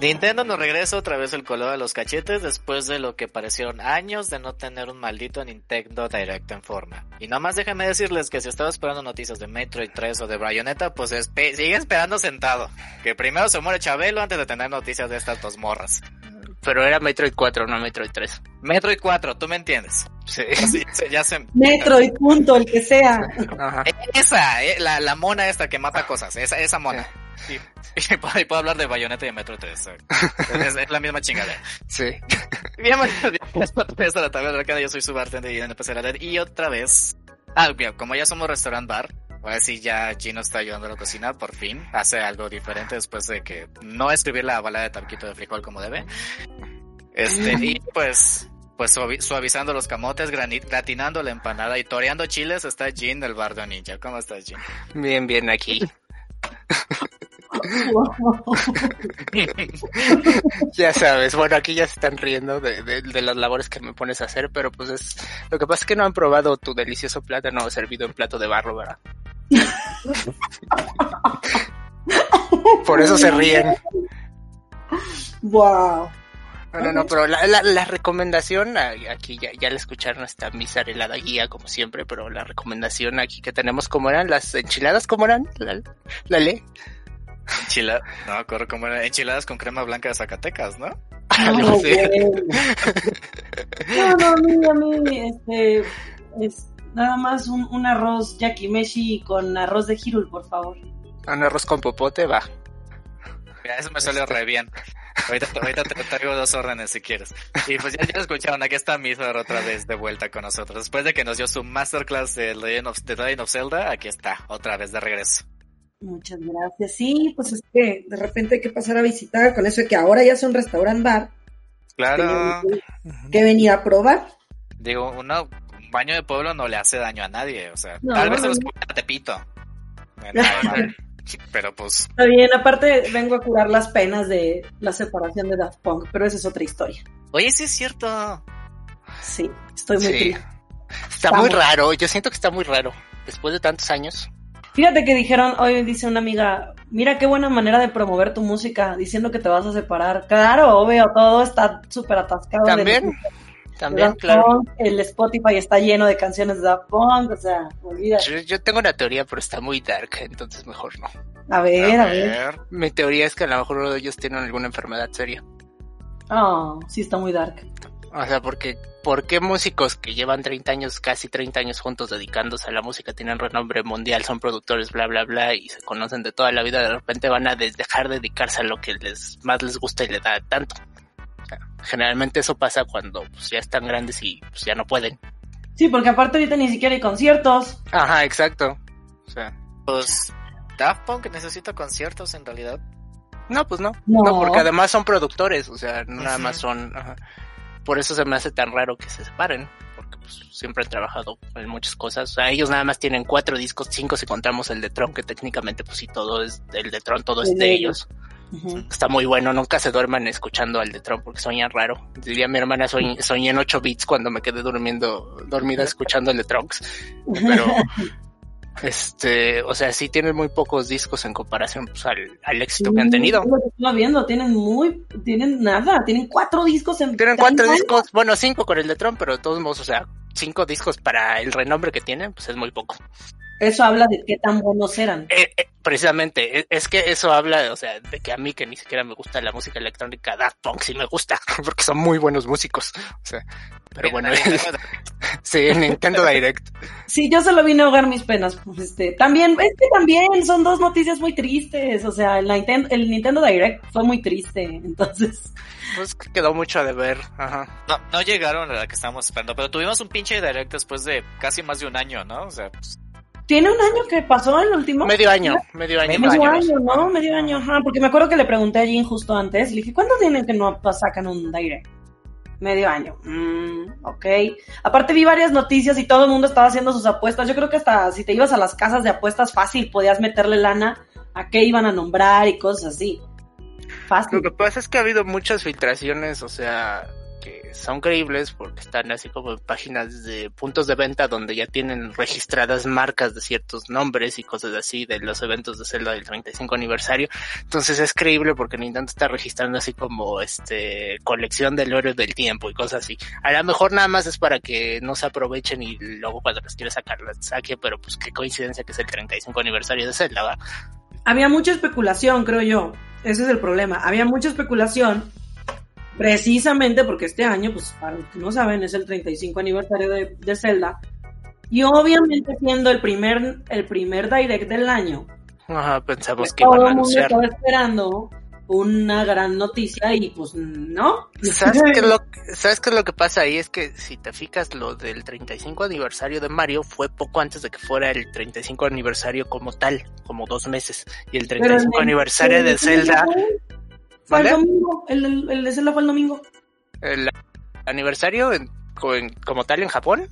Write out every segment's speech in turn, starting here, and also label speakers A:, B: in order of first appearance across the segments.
A: Nintendo nos regresa otra vez el color a los cachetes después de lo que parecieron años de no tener un maldito Nintendo Direct en forma. Y nomás déjenme decirles que si estaba esperando noticias de Metroid 3 o de Bayonetta, pues sigue esperando sentado. Que primero se muere Chabelo antes de tener noticias de estas dos morras.
B: Pero era Metroid 4, no Metroid 3.
A: Metroid 4, tú me entiendes.
B: Sí.
A: ya se...
C: Metroid, punto, el que sea.
A: Ajá. Esa, eh, la, la mona esta que mata cosas, esa, esa mona. Sí. Y puedo hablar de Bayonetta y de Metro 3. Es, es, la misma chingada.
B: Sí.
A: Bienvenidos a la tabla de Yo soy su bartender y empecé a leer. Y otra vez. Ah, bien, como ya somos restaurant bar, ahora sí ya Gino está ayudando a la cocina, por fin. Hace algo diferente después de que no escribir la balada de taquito de frijol como debe. Este, y pues pues suavizando los camotes, gratinando la empanada y toreando chiles está Jin del Bardo Ninja. ¿Cómo estás, Jin?
B: Bien, bien, aquí. ya sabes, bueno, aquí ya se están riendo de, de, de, las labores que me pones a hacer, pero pues es... Lo que pasa es que no han probado tu delicioso plátano servido en plato de barro, ¿verdad? Por eso se ríen.
C: Wow.
B: No, no, no, pero la, la, la recomendación, aquí ya, ya la escucharon esta misarelada guía como siempre, pero la recomendación aquí que tenemos, ¿cómo eran? ¿Las enchiladas cómo eran? ¿La, la ley?
A: Enchilada, no, corro como eran enchiladas con crema blanca de Zacatecas, ¿no?
C: No, no, no, no, a mí, a mí, este, es nada más un, un arroz yakimeshi con arroz de hirul, por favor.
B: Un arroz con popote, va.
A: Mira, eso me salió re bien. Ahorita, ahorita te traigo dos órdenes si quieres. Y pues ya, ya escucharon, aquí está Mizor otra vez de vuelta con nosotros. Después de que nos dio su masterclass de Legend of, de Legend of Zelda, aquí está, otra vez de regreso.
C: Muchas gracias. Sí, pues es que de repente hay que pasar a visitar con eso de que ahora ya es un restaurant bar.
A: Claro.
C: Que, que venía a probar.
A: Digo, uno, un baño de pueblo no le hace daño a nadie, o sea,
C: No,
A: tal vez se los a Tepito. Bueno, pero pues,
C: Está bien, aparte vengo a curar las penas de la separación de Daft Punk, pero esa es otra historia.
A: oye, sí es cierto.
C: Sí, estoy muy
B: Sí.
C: triste.
B: Está muy raro, yo siento que está muy raro. Después de tantos años.
C: Fíjate que dijeron, hoy dice una amiga, mira qué buena manera de promover tu música, diciendo que te vas a separar. Claro, obvio, todo está súper atascado.
B: También,
C: de
B: también,
C: Daft
B: claro.
C: Punk, el Spotify está lleno de canciones de Daft Punk, o sea, olvídate.
B: Yo, yo tengo una teoría, pero está muy dark, entonces mejor no.
C: A ver, a ver.
B: Mi teoría es que a lo mejor uno de ellos tiene alguna enfermedad seria.
C: Oh, sí está muy dark.
B: O sea, porque ¿por qué músicos que llevan 30 años, casi 30 años juntos dedicándose a la música, tienen renombre mundial, son productores, bla, bla, bla, y se conocen de toda la vida, de repente van a dejar de dedicarse a lo que les más les gusta y les da tanto? Generalmente eso pasa cuando pues, ya están grandes y pues, ya no pueden.
C: Sí, porque aparte ahorita ni siquiera hay conciertos.
B: Ajá, exacto. O sea,
A: Pues, Daft Punk necesita conciertos en realidad.
B: no, pues no.
C: No.
B: No, porque además son productores, o sea, no nada más son... ajá. Por eso se me hace tan raro que se separen, porque pues, siempre han trabajado en muchas cosas. O sea, ellos nada más tienen cuatro discos, cinco si contamos el de Tron, que técnicamente pues sí, todo es el de Tron, todo es
C: Es
B: de
C: de
B: ellos. Está muy bueno, nunca se duerman escuchando al de Tron porque sueñan raro. Diría mi hermana, soñ- soñé en 8 bits cuando me quedé durmiendo, dormida escuchando el de Trunks. Pero, este, o sea, sí tienen muy pocos discos en comparación pues, al, al éxito que han tenido.
C: Lo viendo, tienen muy, tienen nada, tienen cuatro discos en
B: Tienen
C: 30
B: cuatro
C: años.
B: discos, bueno, cinco con el de Tron, pero de todos modos, o sea, cinco discos para el renombre que tienen, pues es muy poco.
C: Eso habla de qué tan buenos eran.
B: Eh, eh, precisamente, eh, es que eso habla, o sea, de que a mí que ni siquiera me gusta la música electrónica, Daft Punk sí me gusta, porque son muy buenos músicos. O sea, pero bueno, sí, en Nintendo Direct.
C: Sí, yo solo vine a ahogar mis penas. pues, Este, también, es que también son dos noticias muy tristes. O sea, el Nintendo, el Nintendo Direct fue muy triste. Entonces,
B: Pues que quedó mucho de ver, ajá.
A: No, no llegaron a la que estábamos esperando, pero tuvimos un pinche direct después de casi más de un año, ¿no? O sea, pues,
C: tiene un año que pasó el último.
B: Medio año, medio año.
C: Medio año, ¿no? Medio año, ajá. Porque me acuerdo que le pregunté a Jin justo antes. Le dije, ¿cuándo tienen que no sacan un direct? Medio año. Mm, ok. Aparte vi varias noticias y todo el mundo estaba haciendo sus apuestas. Yo creo que hasta si te ibas a las casas de apuestas fácil podías meterle lana a qué iban a nombrar y cosas así. Fácil.
B: Lo que pasa es que ha habido muchas filtraciones, o sea, que son creíbles porque están así como en páginas de puntos de venta donde ya tienen registradas marcas de ciertos nombres y cosas así de los eventos de Zelda del 35 aniversario. Entonces es creíble porque Nintendo está registrando así como este colección del oro del tiempo y cosas así. A lo mejor nada más es para que no se aprovechen y luego cuando las quiere sacar las saque, pero pues qué coincidencia que es el 35 aniversario de Zelda.
C: Había mucha especulación, creo yo. Ese es el problema. Había mucha especulación precisamente porque este año, pues para los que no saben, es el 35 aniversario de, de Zelda. Y obviamente siendo el primer, el primer direct del año,
B: Ajá, pensamos que iban
C: todo
B: a
C: el mundo
B: anunciar.
C: estaba esperando una gran noticia y pues no.
B: ¿Sabes qué, es lo, ¿Sabes qué es lo que pasa ahí? Es que si te fijas, lo del 35 aniversario de Mario fue poco antes de que fuera el 35 aniversario como tal, como dos meses. Y el
C: Pero
B: 35
C: el-
B: aniversario de Zelda,
C: Fue el domingo, el, el- el de Zelda fue el domingo.
B: el aniversario en- co- en- como tal en Japón,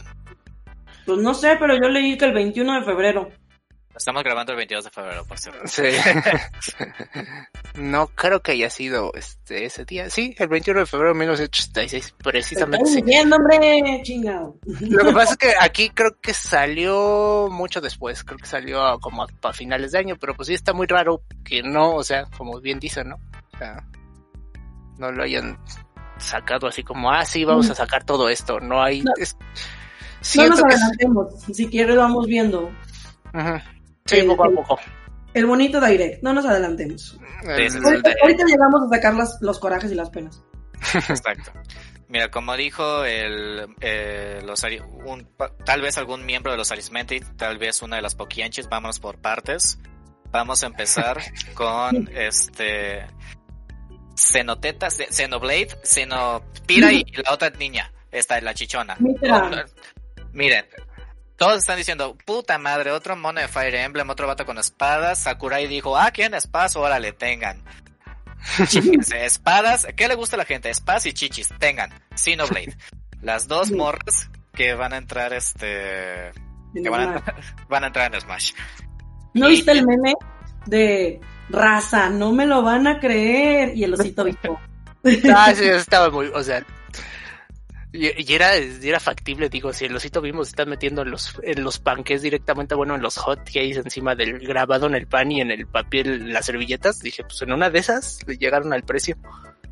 C: Pues no sé, pero yo leí que el 21 de febrero.
A: Estamos grabando el 22 de febrero, por cierto.
B: Sí. no creo que haya sido este ese día. Sí, el 21 de febrero de 1986,
C: Te
B: precisamente.
C: estoy
B: sí.
C: diciendo, hombre, chingado.
B: Lo que pasa es que aquí creo que salió mucho después, creo que salió a- como a, para finales de año, pero pues sí está muy raro que no, o sea, como bien dicen, ¿no? O sea, no lo hayan sacado así como, ah, sí, vamos a sacar todo esto, no hay...
C: No.
B: es-
C: No nos
B: que...
C: adelantemos. Si quieres, vamos viendo.
B: Sí,
C: El-
B: poco a poco.
C: El bonito direct. No nos adelantemos.
A: Sí.
C: Ahorita, ahorita llegamos a sacar las- los corajes y las penas.
A: Exacto. Mira, como dijo el, eh, los, un- tal vez algún miembro de los Arismendi, tal vez una de las Poquianchis, vámonos por partes. Vamos a empezar con este Cenoteta, Ce- Xenoblade, Xenopira y la otra niña, esta es la chichona.
C: Mitra.
A: Miren, todos están diciendo, puta madre, otro mono de Fire Emblem, otro vato con espadas. Sakurai dijo, ah, ¿quieren espadas? Órale, tengan. Espadas, ¿qué le gusta a la gente? Espadas y chichis, tengan. Xenoblade. Las dos morras que van a entrar, este, que van a, entrar- van a entrar en Smash.
C: ¿No
A: Y-
C: viste el meme de raza? No me lo van a creer. Y el osito visto.
B: Ah, sí, estaba muy, o sea, y, era, y era factible, digo, si el osito vimos está metiendo en los, en los panques directamente, bueno, en los hot cakes encima del grabado en el pan y en el papel, las servilletas, dije, pues en una de esas le llegaron al precio.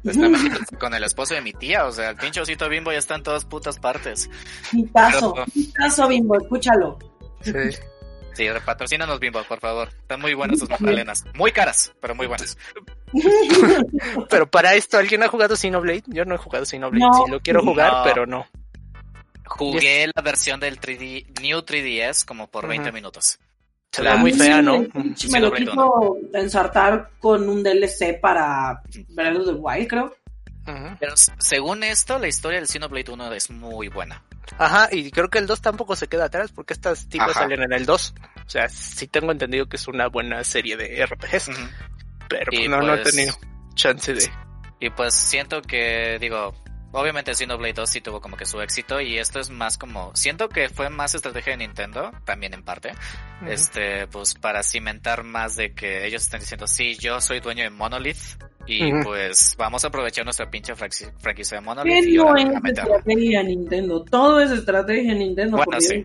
A: Está metido con el esposo de mi tía, o sea, el pinche osito bimbo ya está en todas putas partes.
C: Pitazo,
A: Pero-
C: pitazo, bimbo, escúchalo.
B: Sí.
A: Sí, patrocínanos bimbo, por favor. Están muy buenas sus magdalenas. Muy caras, pero muy buenas.
B: Pero para esto, ¿alguien ha jugado Xenoblade? Yo no he jugado Xenoblade,
C: No.
B: sí lo quiero jugar,
A: No.
B: pero no.
A: Jugué la versión del 3D, New 3DS como por 20
B: Ujú.
A: minutos.
B: Se
A: La-
B: ve muy fea, ¿no?
C: Me, me
A: Sí,
C: lo
A: lo
C: quiso ensartar con un DLC para Breath of the Wild, creo.
A: Pero según esto, la historia del Xenoblade 1 es muy buena.
B: Ajá, y creo que el 2 tampoco se queda atrás porque estas tipas
A: Ajá.
B: salen en el 2. O sea, sí tengo entendido que es una buena serie de RPGs, pero
A: Y
B: pues no, no he
A: pues-
B: tenido chance de...
A: Y pues siento que, digo, obviamente Xenoblade 2 sí tuvo como que su éxito y esto es más como, siento que fue más estrategia de Nintendo, también en parte, este, pues para cimentar más de que ellos están diciendo, sí, yo soy dueño de Monolith y
B: Ujú.
A: pues vamos a aprovechar nuestra pinche franqui- franquicia de Monolith
C: ¿Qué
A: y
C: no es estrategia Nintendo? Todo es estrategia Nintendo.
A: Bueno, sí.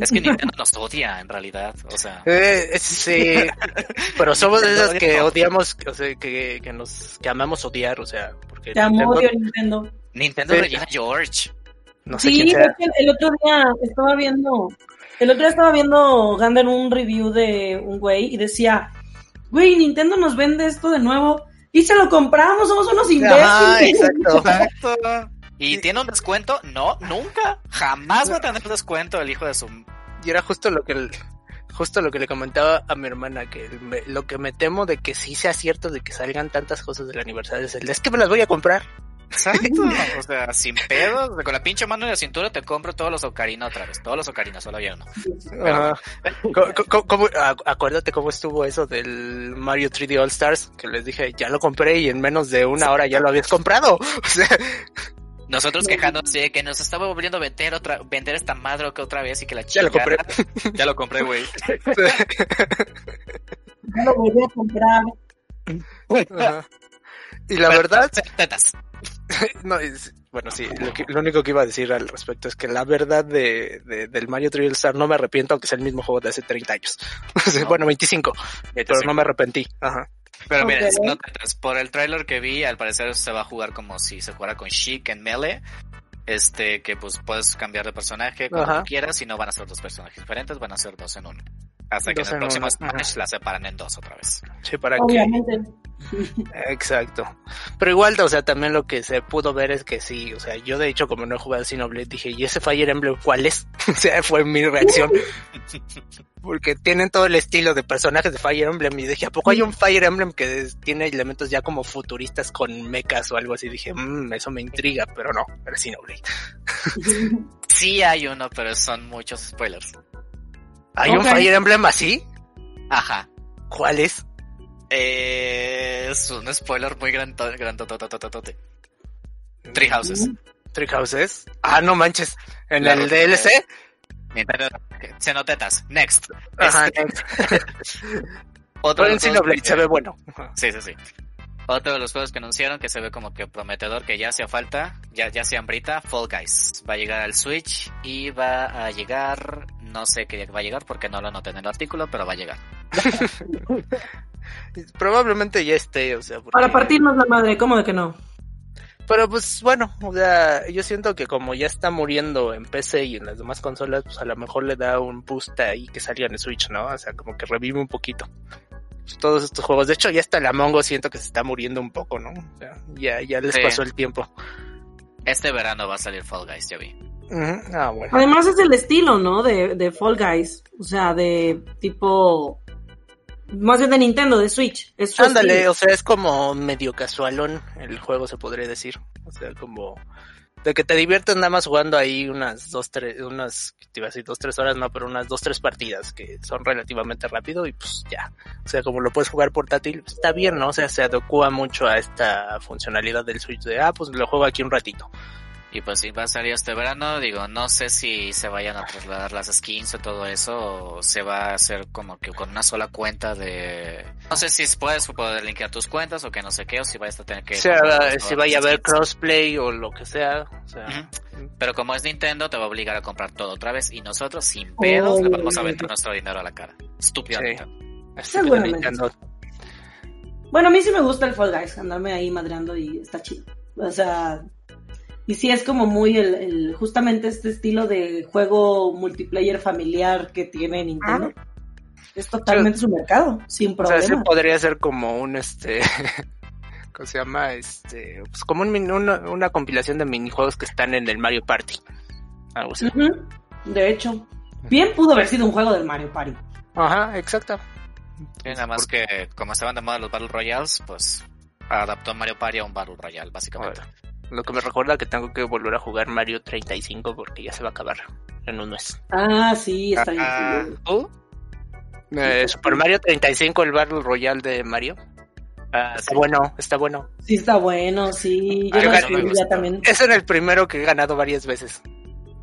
A: Es que Nintendo nos odia en realidad, o sea,
B: Eh, sí, pero somos de esas que odiamos, o sea, que, que nos, que amamos odiar, o sea, porque
C: Te amo,
B: Nintendo-
C: odio Nintendo.
A: Nintendo
B: Sí.
A: Regina George.
B: no sé
C: Sí,
B: quién
C: es
B: sea.
C: que el otro día estaba viendo, el otro día estaba viendo Gander un review de un güey y decía, güey, Nintendo nos vende esto de nuevo y se lo compramos, somos unos
B: Ajá,
C: imbéciles.
B: exacto.
A: Exacto. ¿Y tiene un descuento? No, nunca. Jamás va a tener descuento el hijo de su...
B: Y era justo lo que el- justo lo que le comentaba a mi hermana, que me- lo que me temo de que sí sea cierto de que salgan tantas cosas del aniversario es el es que me las voy a comprar.
A: Exacto. O sea, sin pedo, con la pinche mano en la cintura te compro todos los Ocarina otra vez. Todos los Ocarina, solo había uno.
B: Cómo- a- acuérdate cómo estuvo eso del Mario 3D All Stars, que les dije, ya lo compré y en menos de una hora ya lo habías comprado. O sea,
A: Nosotros quejándonos de que nos estaba volviendo a vender otra, vender esta madre que otra vez y que la
B: Ya lo compré.
A: ya lo compré, güey.
C: Ya lo volví a comprar.
B: Y la verdad,
A: Tetas.
B: no, es- bueno, sí, lo, que- lo único que iba a decir al respecto es que la verdad de, de- del Mario 3D All Star no me arrepiento, aunque sea el mismo juego de hace 30 años.
A: No.
B: Bueno, 25, pero no me arrepentí. Ajá.
A: Pero miren,
C: Ok.
A: si no te por el tráiler que vi, al parecer se va a jugar como si se jugara con Sheik en Melee. Este, que pues puedes cambiar de personaje cuando
B: Ajá.
A: quieras y no van a ser dos personajes diferentes, van a ser dos en uno. Hasta que en el próximo
B: uno, ajá.
A: Smash la separan en dos otra vez.
B: Sí, para que... Exacto. Pero igual, o sea, también lo que se pudo ver es que sí, o sea, yo de hecho como no he jugado Xenoblade dije, ¿y ese Fire Emblem cuál es? o sea, fue mi reacción. Porque tienen todo el estilo de personajes de Fire Emblem y dije, ¿a poco hay un Fire Emblem que tiene elementos ya como futuristas con mechas o algo así? Dije, mmm, eso me intriga, pero no, era Xenoblade.
A: Sí hay uno, pero son muchos spoilers.
B: ¿Hay un. Fire Emblem así?
A: Ajá.
B: ¿Cuál es?
A: Eh, es un spoiler muy grandote. grandototototote. Three Houses.
B: Three Houses. Ah, no manches. ¿En
A: Claro
B: el DLC?
A: Nintendo- Xenotetas. Next.
B: Ajá.
A: Este, otro
B: Pero
A: de
B: en
A: los juegos
B: Xenoblade
A: que-
B: se ve bueno.
A: Sí, sí, sí. Otro de los juegos que anunciaron que se ve como que prometedor, que ya hacía falta, ya, ya se hambrita, Fall Guys. Va a llegar al Switch y va a llegar, no sé qué va a llegar porque no lo anoté en el artículo, pero va a llegar.
B: Probablemente ya esté, o sea, porque-
C: Para partirnos la madre, ¿cómo de que no?
B: Pero pues bueno, o sea, yo siento que como ya está muriendo en PC y en las demás consolas, pues a lo mejor le da un boost ahí que salga en el Switch, ¿no? O sea, como que revive un poquito. Pues, todos estos juegos. De hecho, ya hasta el Among Us siento que se está muriendo un poco, ¿no? O sea, ya, ya les
A: Sí.
B: pasó el tiempo.
A: Este verano va a salir Fall Guys, ya vi.
B: Ah, bueno.
C: Además es el estilo, ¿no? De, de Fall Guys. O sea, de tipo... Más bien de Nintendo, de Switch. Es
B: Ándale,
C: estilo.
B: o sea, es como medio casualón el juego, se podría decir. O sea, como de que te diviertes nada más jugando ahí unas dos, tres, unas, te iba a decir dos, tres horas, no, pero unas dos, tres partidas que son relativamente rápido y pues ya. O sea, como lo puedes jugar portátil, pues, está bien, ¿no? O sea, se adecua mucho a esta funcionalidad del Switch de, ah, pues lo juego aquí un ratito.
A: Y pues si va a salir este verano, digo, no sé si se vayan a trasladar las skins o todo eso, o se va a hacer como que con una sola cuenta de... No sé si puedes poder linkear tus cuentas o que no sé qué, o si vas a tener que...
B: O sea,
A: comprar todas
B: si vaya a haber crossplay o lo que sea. O sea,
A: Ujú. Pero como es Nintendo, te va a obligar a comprar todo otra vez y nosotros, sin pedos, le vamos a aventar nuestro dinero a la cara. Estúpido
B: Sí. Estúpido. Nintendo.
C: Bueno, a mí sí me gusta el Fall Guys, andarme ahí madreando y está chido. O sea, y sí es como muy el, el- justamente este estilo de juego multiplayer familiar que tiene Nintendo. Es totalmente su mercado, sin
B: O sea,
C: problema.
B: sí podría ser como un este. ¿Cómo se llama? Este. Pues como un una, una compilación de minijuegos que están en el Mario Party. Algo así.
C: De hecho, bien pudo haber sido un juego del Mario Party.
B: Ajá, exacto.
A: Sí, nada más que como estaban de moda los Battle Royales, pues adaptó Mario Party a un Battle Royale, básicamente.
B: Lo que me recuerda que tengo que volver a jugar Mario 35 porque ya se va a acabar en un mes.
C: Ah, sí, está bien.
A: Ah.
B: Eh, Super Mario 35, el Battle Royale de Mario.
A: Ah,
B: Está
A: sí.
B: bueno, está bueno.
C: Sí, está bueno, sí. Yo
A: Ah, me
C: ya también.
B: Es en el primero que he ganado varias veces.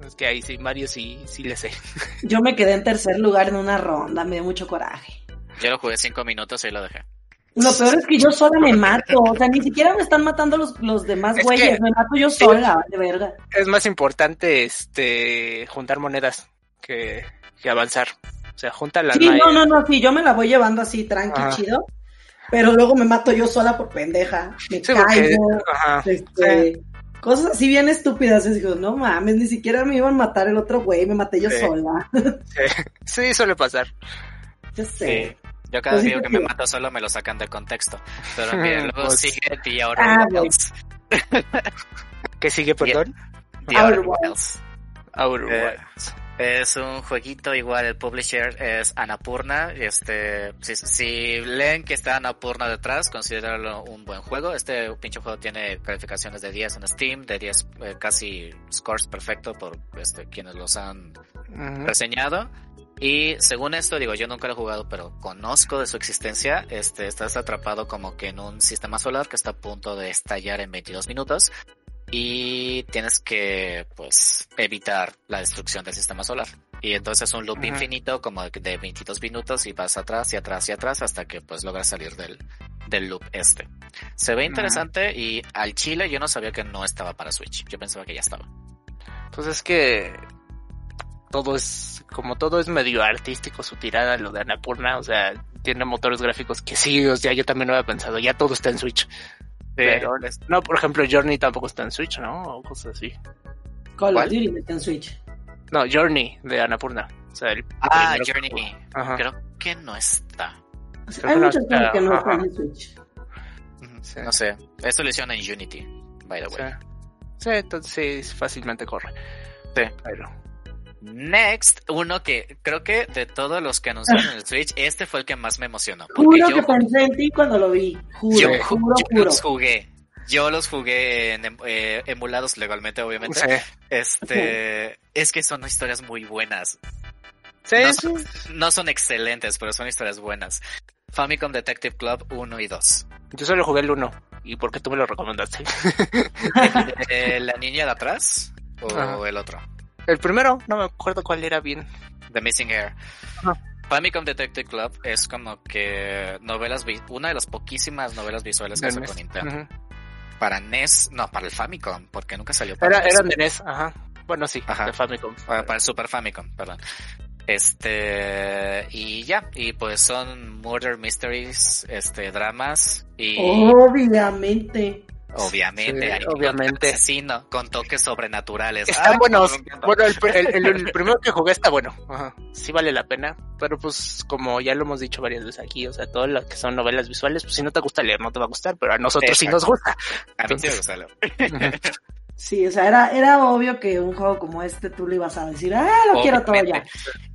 B: Es que ahí sí, Mario sí, sí le sé.
C: Yo me quedé en tercer lugar en una ronda, me dio mucho coraje.
A: Yo lo jugué cinco minutos y lo dejé.
C: Lo peor es que yo sola me mato, o sea, ni siquiera me están matando los, los demás
B: Es
C: güeyes, me mato yo sola, de verga.
B: Es más importante este juntar monedas que, que avanzar. O sea, junta la
C: Sí, no, no, no, sí, yo me la voy llevando así, tranqui, chido, pero luego me mato yo sola por pendeja, me
B: Sí, porque-
C: caigo,
B: Ajá.
C: este, cosas así bien estúpidas, y digo, no mames, ni siquiera me iban a matar el otro güey, me maté yo
B: Sí.
C: sola,
B: Sí, suele pasar.
C: yo sé.
A: Yo cada
C: Pues sí,
A: vez que
C: sí.
A: me mato solo me lo sacan de contexto. Pero miren, luego
B: Pues-
A: sigue The
C: Ah,
A: Outer
C: güey.
A: Wilds.
B: ¿Qué sigue, perdón?
A: The Outer
C: Outer
A: Wilds.
B: Outer
A: Eh,
B: Wilds.
A: Es un jueguito igual, el publisher es Annapurna. Este, si, si leen que está Annapurna detrás, considéralo un buen juego. Este pinche juego tiene calificaciones de 10 en Steam, de 10 eh, casi scores perfecto por este, quienes los han reseñado. Y según esto, digo, yo nunca lo he jugado, pero conozco de su existencia. Este, estás atrapado como que en un sistema solar que está a punto de estallar en 22 minutos. Y tienes que, pues, evitar la destrucción del sistema solar. Y entonces es un loop
B: Ajá.
A: infinito como de- de 22 minutos y vas atrás y atrás y atrás hasta que, pues, logras salir del, del loop este. Se ve interesante y al chile yo no sabía que no estaba para Switch. Yo pensaba que ya estaba.
B: Pues es que todo es, como todo es medio artístico su tirada, lo de Annapurna, o sea, tiene motores gráficos que sí, o sea, yo también lo había pensado, ya todo está en Switch. Pero, no, por ejemplo, Journey tampoco está en Switch, ¿no? O cosas así.
C: Call of. Duty está en Switch.
B: No, Journey de Annapurna. O sea, el
A: Ah,
B: que
A: Journey.
B: Ajá.
A: Creo que no está.
C: O sea,
B: Creo
C: hay
B: que no
C: muchas
B: está,
C: cosas que no están en Switch.
B: Sí.
A: No sé. Esto lo hicieron en Unity, by the way.
B: Sí, entonces sí, fácilmente corre.
A: Sí.
B: Pero,
A: Next, uno que creo que de todos los que anunciaron en el Switch, este fue el que más me emocionó.
C: Juro
A: yo,
C: que pensé en ti cuando lo vi. Juro,
A: yo,
C: juro,
A: yo
C: juro.
A: los jugué. Yo los jugué en, em- eh, emulados legalmente, obviamente.
B: sí.
A: Este, es que son historias muy buenas.
B: Sí,
A: No,
B: sí.
A: no son excelentes, pero son historias buenas. Famicom Detective Club 1 y 2.
B: Yo solo jugué el 1. ¿Y por qué tú me lo recomendaste?
A: ¿El de ¿La niña de atrás? ¿O
B: Ajá.
A: el otro?
B: El primero, no me acuerdo cuál era bien.
A: The Missing Hair.
B: Ajá.
A: Famicom Detective Club es como que novelas, vi- una de las poquísimas novelas visuales que sacó. Nintendo.
B: Ujú.
A: Para NES, no, para el Famicom, porque nunca salió para
B: Era,
A: NES.
B: eran de NES, ajá. Bueno, sí,
A: Ajá.
B: de Famicom.
A: para, para el Super Famicom, perdón. Este, y ya, y pues son murder mysteries, este, dramas, y
C: Obviamente.
A: Obviamente,
B: Sí,
A: hay
B: obviamente.
A: asesino con toques sobrenaturales.
B: Están buenos. Bueno, el, el- primero que jugué está bueno. Ajá. Sí vale la pena. Pero pues, como ya lo hemos dicho varias veces aquí, o sea, todo lo que son novelas visuales, pues si no te gusta leer, no te va a gustar, pero a nosotros sí nos gusta.
A: A mí sí me gusta. lo-
C: Sí, o sea, era, era obvio que un juego como este tú le ibas a decir, ah, lo quiero todo ya.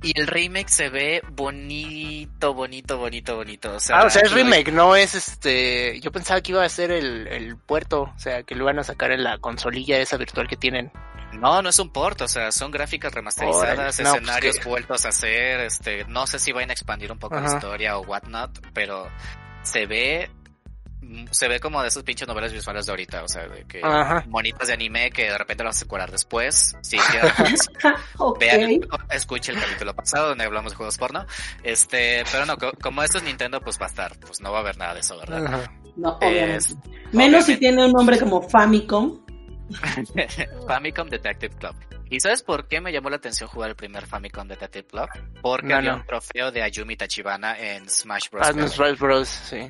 A: Y el remake se ve bonito, bonito, bonito, bonito. O sea,
B: Ah, o sea, es remake, no es este. Yo pensaba que iba a ser el, el puerto, o sea, que lo iban a sacar en la consolilla esa virtual que tienen.
A: No, no es un port, o sea, son gráficas remasterizadas.
B: No, pues
A: escenarios
B: que-
A: vueltos a hacer, este, no sé si van a expandir un poco la historia o whatnot, pero se ve, se ve como de esas pinches novelas visuales de ahorita, o sea, de que
B: Ajá.
A: monitas de anime que de repente lo vas a curar después, si quieres,
C: ok.
A: vean, escuche el capítulo pasado donde hablamos de juegos porno, este, pero no, co- como esto es Nintendo, pues va a estar, pues no va a haber nada de eso, ¿verdad?
B: Ajá.
C: No,
A: Es-
C: obviamente. Menos si tiene un nombre como Famicom.
A: Famicom Detective Club. ¿Y sabes por qué me llamó la atención jugar el primer Famicom Detective Club? Porque
B: No,
A: había
B: no.
A: un trofeo de Ayumi Tachibana en Smash Bros.
B: Ah, Smash Bros, sí.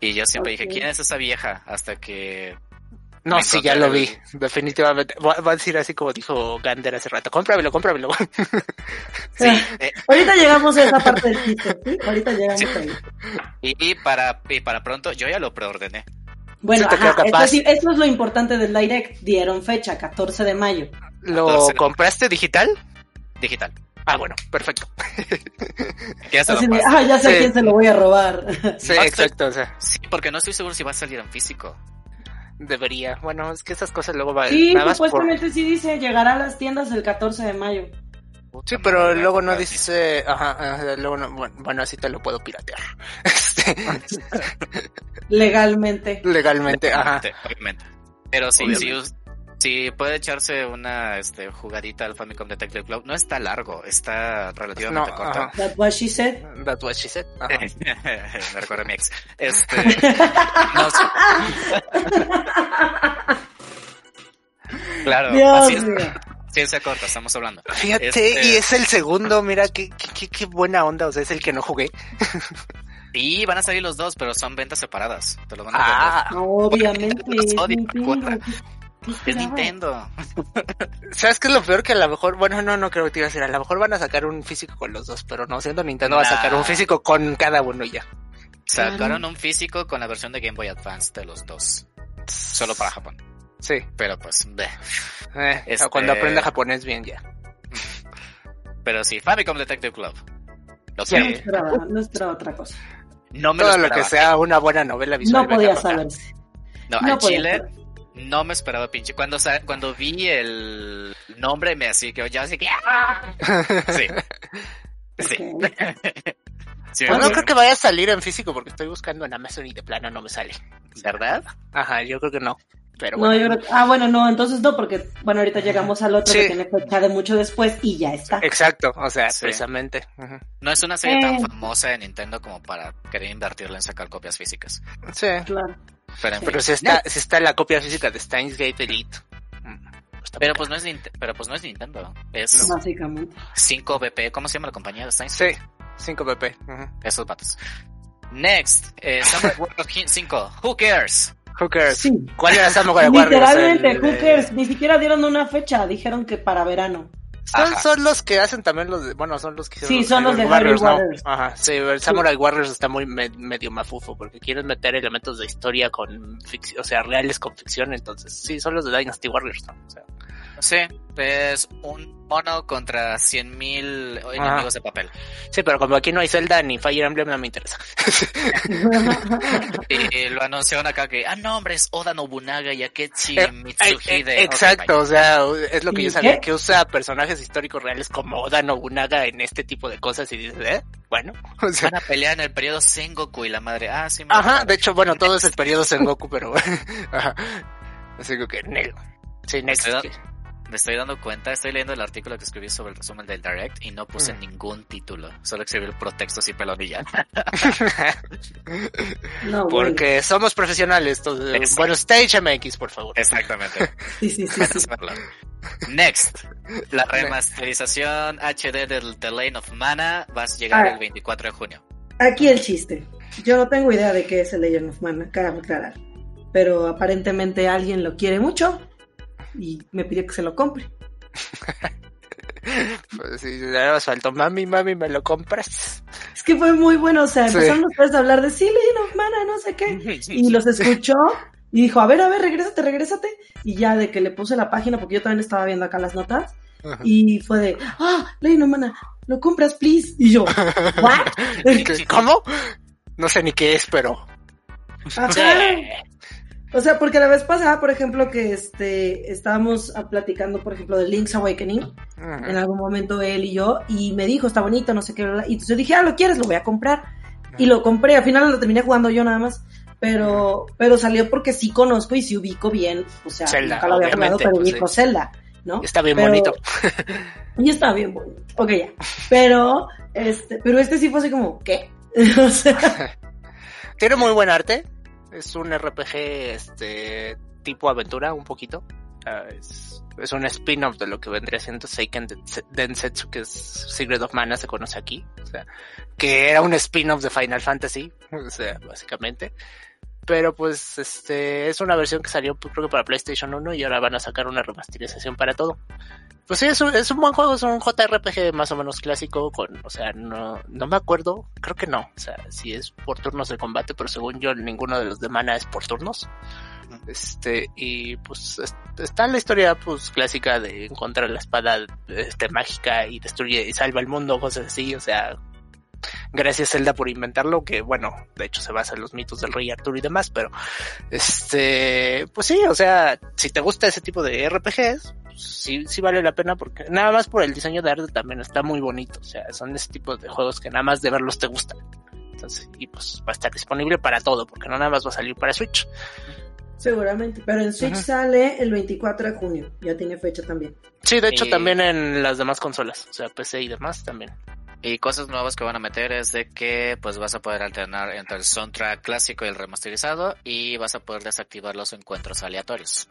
A: Y yo siempre dije. ¿quién es esa vieja? Hasta que...
B: No, sí, ya lo vi, definitivamente. Va, va a decir así como dijo Gander hace rato, cómpramelo, cómpramelo.
A: Sí, eh,
C: Ahorita llegamos a esa parte del chiste, ¿sí? Ahorita llegamos ahí.
A: y, y para, y para pronto, yo ya lo preordené.
C: Bueno,
B: Sí
C: ajá,
B: capaz.
C: sí- esto es lo importante del Direct. Dieron fecha, 14 de mayo.
B: ¿Lo compraste digital?
A: Digital.
B: Ah, bueno, perfecto.
A: Ya se lo
C: de, ah, ya sé a quién se lo voy a robar.
B: Sí,
A: No,
B: exacto, o sea,
A: Sí, porque no estoy seguro si va a salir en físico.
B: debería. Bueno, es que esas cosas luego van
C: Sí,
B: nada más por...
C: supuestamente sí dice, llegará a las tiendas el 14 de mayo.
B: Sí, pero
A: madre,
B: luego no dice, ajá, ajá, luego no, bueno, bueno, así te lo puedo piratear. Este,
C: Legalmente.
B: legalmente, ajá.
A: Obviamente, obviamente. Pero sí,
B: Obviamente.
A: si, si puede echarse una este, jugadita al Famicom Detective Club, no está largo, está relativamente
B: No,
A: corto.
B: ajá.
C: That's what she said.
B: That's what she said. Ajá.
A: Me recuerda a mi ex. Este, no, sí. claro,
C: Dios
A: así es, ciencia corta, estamos hablando.
B: Fíjate,
A: Este-
B: y es el segundo, mira, qué, qué, qué, buena onda, o sea, es el que no jugué.
A: Y van a salir los dos, pero son ventas separadas. Te lo van a vender.
B: Ah,
C: Obviamente.
A: Los odio,
C: Nintendo.
A: cuota.
C: ¿Qué- qué
A: Es
C: esperabas?
A: Nintendo.
B: ¿sabes qué es lo peor? Que a lo mejor, bueno, no, no creo que te iba a decir, a lo mejor van a sacar un físico con los dos, pero no, siendo Nintendo va a sacar un físico con cada uno y ya.
A: Sacaron un físico con la versión de Game Boy Advance de los dos. Solo para Japón.
B: Sí,
A: Pero pues,
B: eh,
A: Este-
B: cuando aprenda japonés bien ya.
A: Pero sí, Famicom Detective Club. Lo
B: Sí.
C: No
A: sé.
C: esperaba, no esperaba otra cosa.
A: No me
B: Todo
A: lo
B: lo que sea una buena novela visual.
C: No podía saberse.
A: No,
C: No
A: al
C: podía
A: Chile
C: saber.
A: No me esperaba pinche. Cuando cuando vi el nombre me así que yo así que ¡ah! Sí. Sí. Sí,
B: Pues no creo que vaya a salir en físico porque estoy buscando en Amazon y de plano no me sale.
A: ¿Verdad?
B: Ajá, yo creo que no. Pero
C: No, yo creo que- Ah, bueno, no, entonces no, porque, bueno, ahorita llegamos al otro
B: Sí.
C: que tiene fecha de mucho después y ya está.
B: Exacto, o sea,
A: Sí.
B: precisamente.
A: No es una serie
C: Eh.
A: tan famosa de Nintendo como para querer invertirle en sacar copias físicas.
B: Sí.
C: Claro.
A: Pero,
B: Pero si está, si está la copia física de Steins Gate Elite. Mm,
A: Pero pues no es pero pues no es Nintendo. Es
C: Básicamente.
A: 5BP. ¿Cómo se llama la compañía de Steins?
B: Sí, 5 pp. ujú.
A: Esos vatos. Next, eh, Samurai Warriors 5. Who cares?
B: Who cares?
C: Sí.
B: ¿Cuál era Samurai Warriors?
C: Literalmente,
B: El,
C: who
B: eh,
C: cares? Ni siquiera dieron una fecha, dijeron que para verano.
B: Son, son los que hacen también los de, bueno, son los que
C: Sí, son los de
B: ¿no?
C: Warriors.
B: Ajá, sí, el Samurai Warriors está muy me- medio mafufo porque quieren meter elementos de historia con ficción, o sea, reales con ficción, entonces sí, son los de Dynasty Warriors, ¿no? O sea,
A: Sí, es un mono contra 100.000 enemigos de papel.
B: sí, pero como aquí no hay Zelda ni Fire Emblem, no me interesa.
A: Y lo anunciaron acá que, ah, no, hombre, es Oda Nobunaga y Akechi
B: Eh,
A: Mitsuhide.
B: eh, Exacto, o sea, es lo que
C: ¿Y
B: yo sabía,
C: qué?
B: que usa personajes históricos reales como Oda Nobunaga en este tipo de cosas y dices, eh, bueno, o sea,
A: Van a pelear en el periodo Sengoku y la madre, ah, sí, me
B: Ajá, de hecho, bueno, todo es el periodo Sengoku, pero ajá. Así que Nel. Sí, next.
A: Me estoy dando cuenta, estoy leyendo el artículo que escribí sobre el resumen del Direct y no puse
B: Mm.
A: ningún título, solo escribí el protexto y pelonilla.
C: No, bueno.
B: Porque somos profesionales. Entonces,
A: Exacto.
B: bueno, Stage MX, por favor.
A: Exactamente.
C: Sí, sí, sí. sí.
A: Next, la remasterización HD del The Lane of Mana va a llegar
C: Ah.
A: el 24 de junio.
C: Aquí el chiste. Yo no tengo idea de qué es el Legend of Mana, cabe aclarar. Pero aparentemente alguien lo quiere mucho y me pidió que se lo compre.
B: Pues sí, ya nos faltó, mami, mami, ¿me lo compras?
C: Es que fue muy bueno, o sea,
B: Sí.
C: empezaron ustedes a hablar de sí, of Mana, no sé qué. Y los escuchó y dijo, a ver, a ver, regrésate, regrésate. Y ya de que le puse la página, porque yo también estaba viendo acá las notas,
B: Ajá.
C: y fue de, ah, Legend of Mana, lo compras, please. Y yo, ¿what?
B: ¿Qué- ¿Cómo? No sé ni qué es, pero...
C: Ajá. O sea, porque la vez pasada, por ejemplo, que este estábamos ah, platicando, por ejemplo, de Link's Awakening, en algún momento él y yo, y me dijo, está bonito, no sé qué, y entonces yo dije, ah, lo quieres, lo voy a comprar. Y lo compré, al final lo terminé jugando yo nada más, pero, pero salió porque sí conozco y sí ubico bien, o sea,
B: Zelda,
C: nunca lo había jugado, pero
B: pues,
C: ubico
B: sí.
C: Zelda, ¿no?
B: Está bien
C: Pero-
B: bonito.
C: Y está bien bonito. Ok, ya. Pero, este, pero este sí fue así como, ¿qué? o sea,
B: Tiene muy buen arte. Es un RPG este tipo aventura, un poquito. Ah, es, un spin-off de lo que vendría siendo Seiken Dense- Densetsu, que es Secret of Mana, se conoce aquí. O sea, que era un spin-off de Final Fantasy, o sea, básicamente. Pero pues este es una versión que salió pues, creo que para PlayStation 1 y ahora van a sacar una remasterización para todo. Pues sí, es un, es un buen juego, es un JRPG más o menos clásico, con, o sea, no, no me acuerdo, creo que no, o sea, si es por turnos de combate, pero según yo ninguno de los de mana es por turnos. Este, y pues es- está la historia pues clásica de encontrar la espada este, mágica y destruye y salva el mundo, cosas así, o sea, gracias Zelda por inventarlo, que bueno, de hecho se basa en los mitos del rey Arturo y demás, pero este, pues sí, o sea, si te gusta ese tipo de RPGs, sí, sí vale la pena porque nada más por el diseño de arte también está muy bonito, o sea, son ese tipo de juegos que nada más de verlos te gustan. Entonces, y pues va a estar disponible para todo, porque no nada más va a salir para Switch.
C: seguramente. Pero en Switch
B: Ajá.
C: sale el 24 de junio. Ya tiene fecha también.
B: Sí, de hecho
A: Y-
B: también en las demás consolas, o sea, PC y demás también.
A: Y cosas nuevas que van a meter es de que pues vas a poder alternar entre el soundtrack clásico y el remasterizado y vas a poder desactivar los encuentros aleatorios.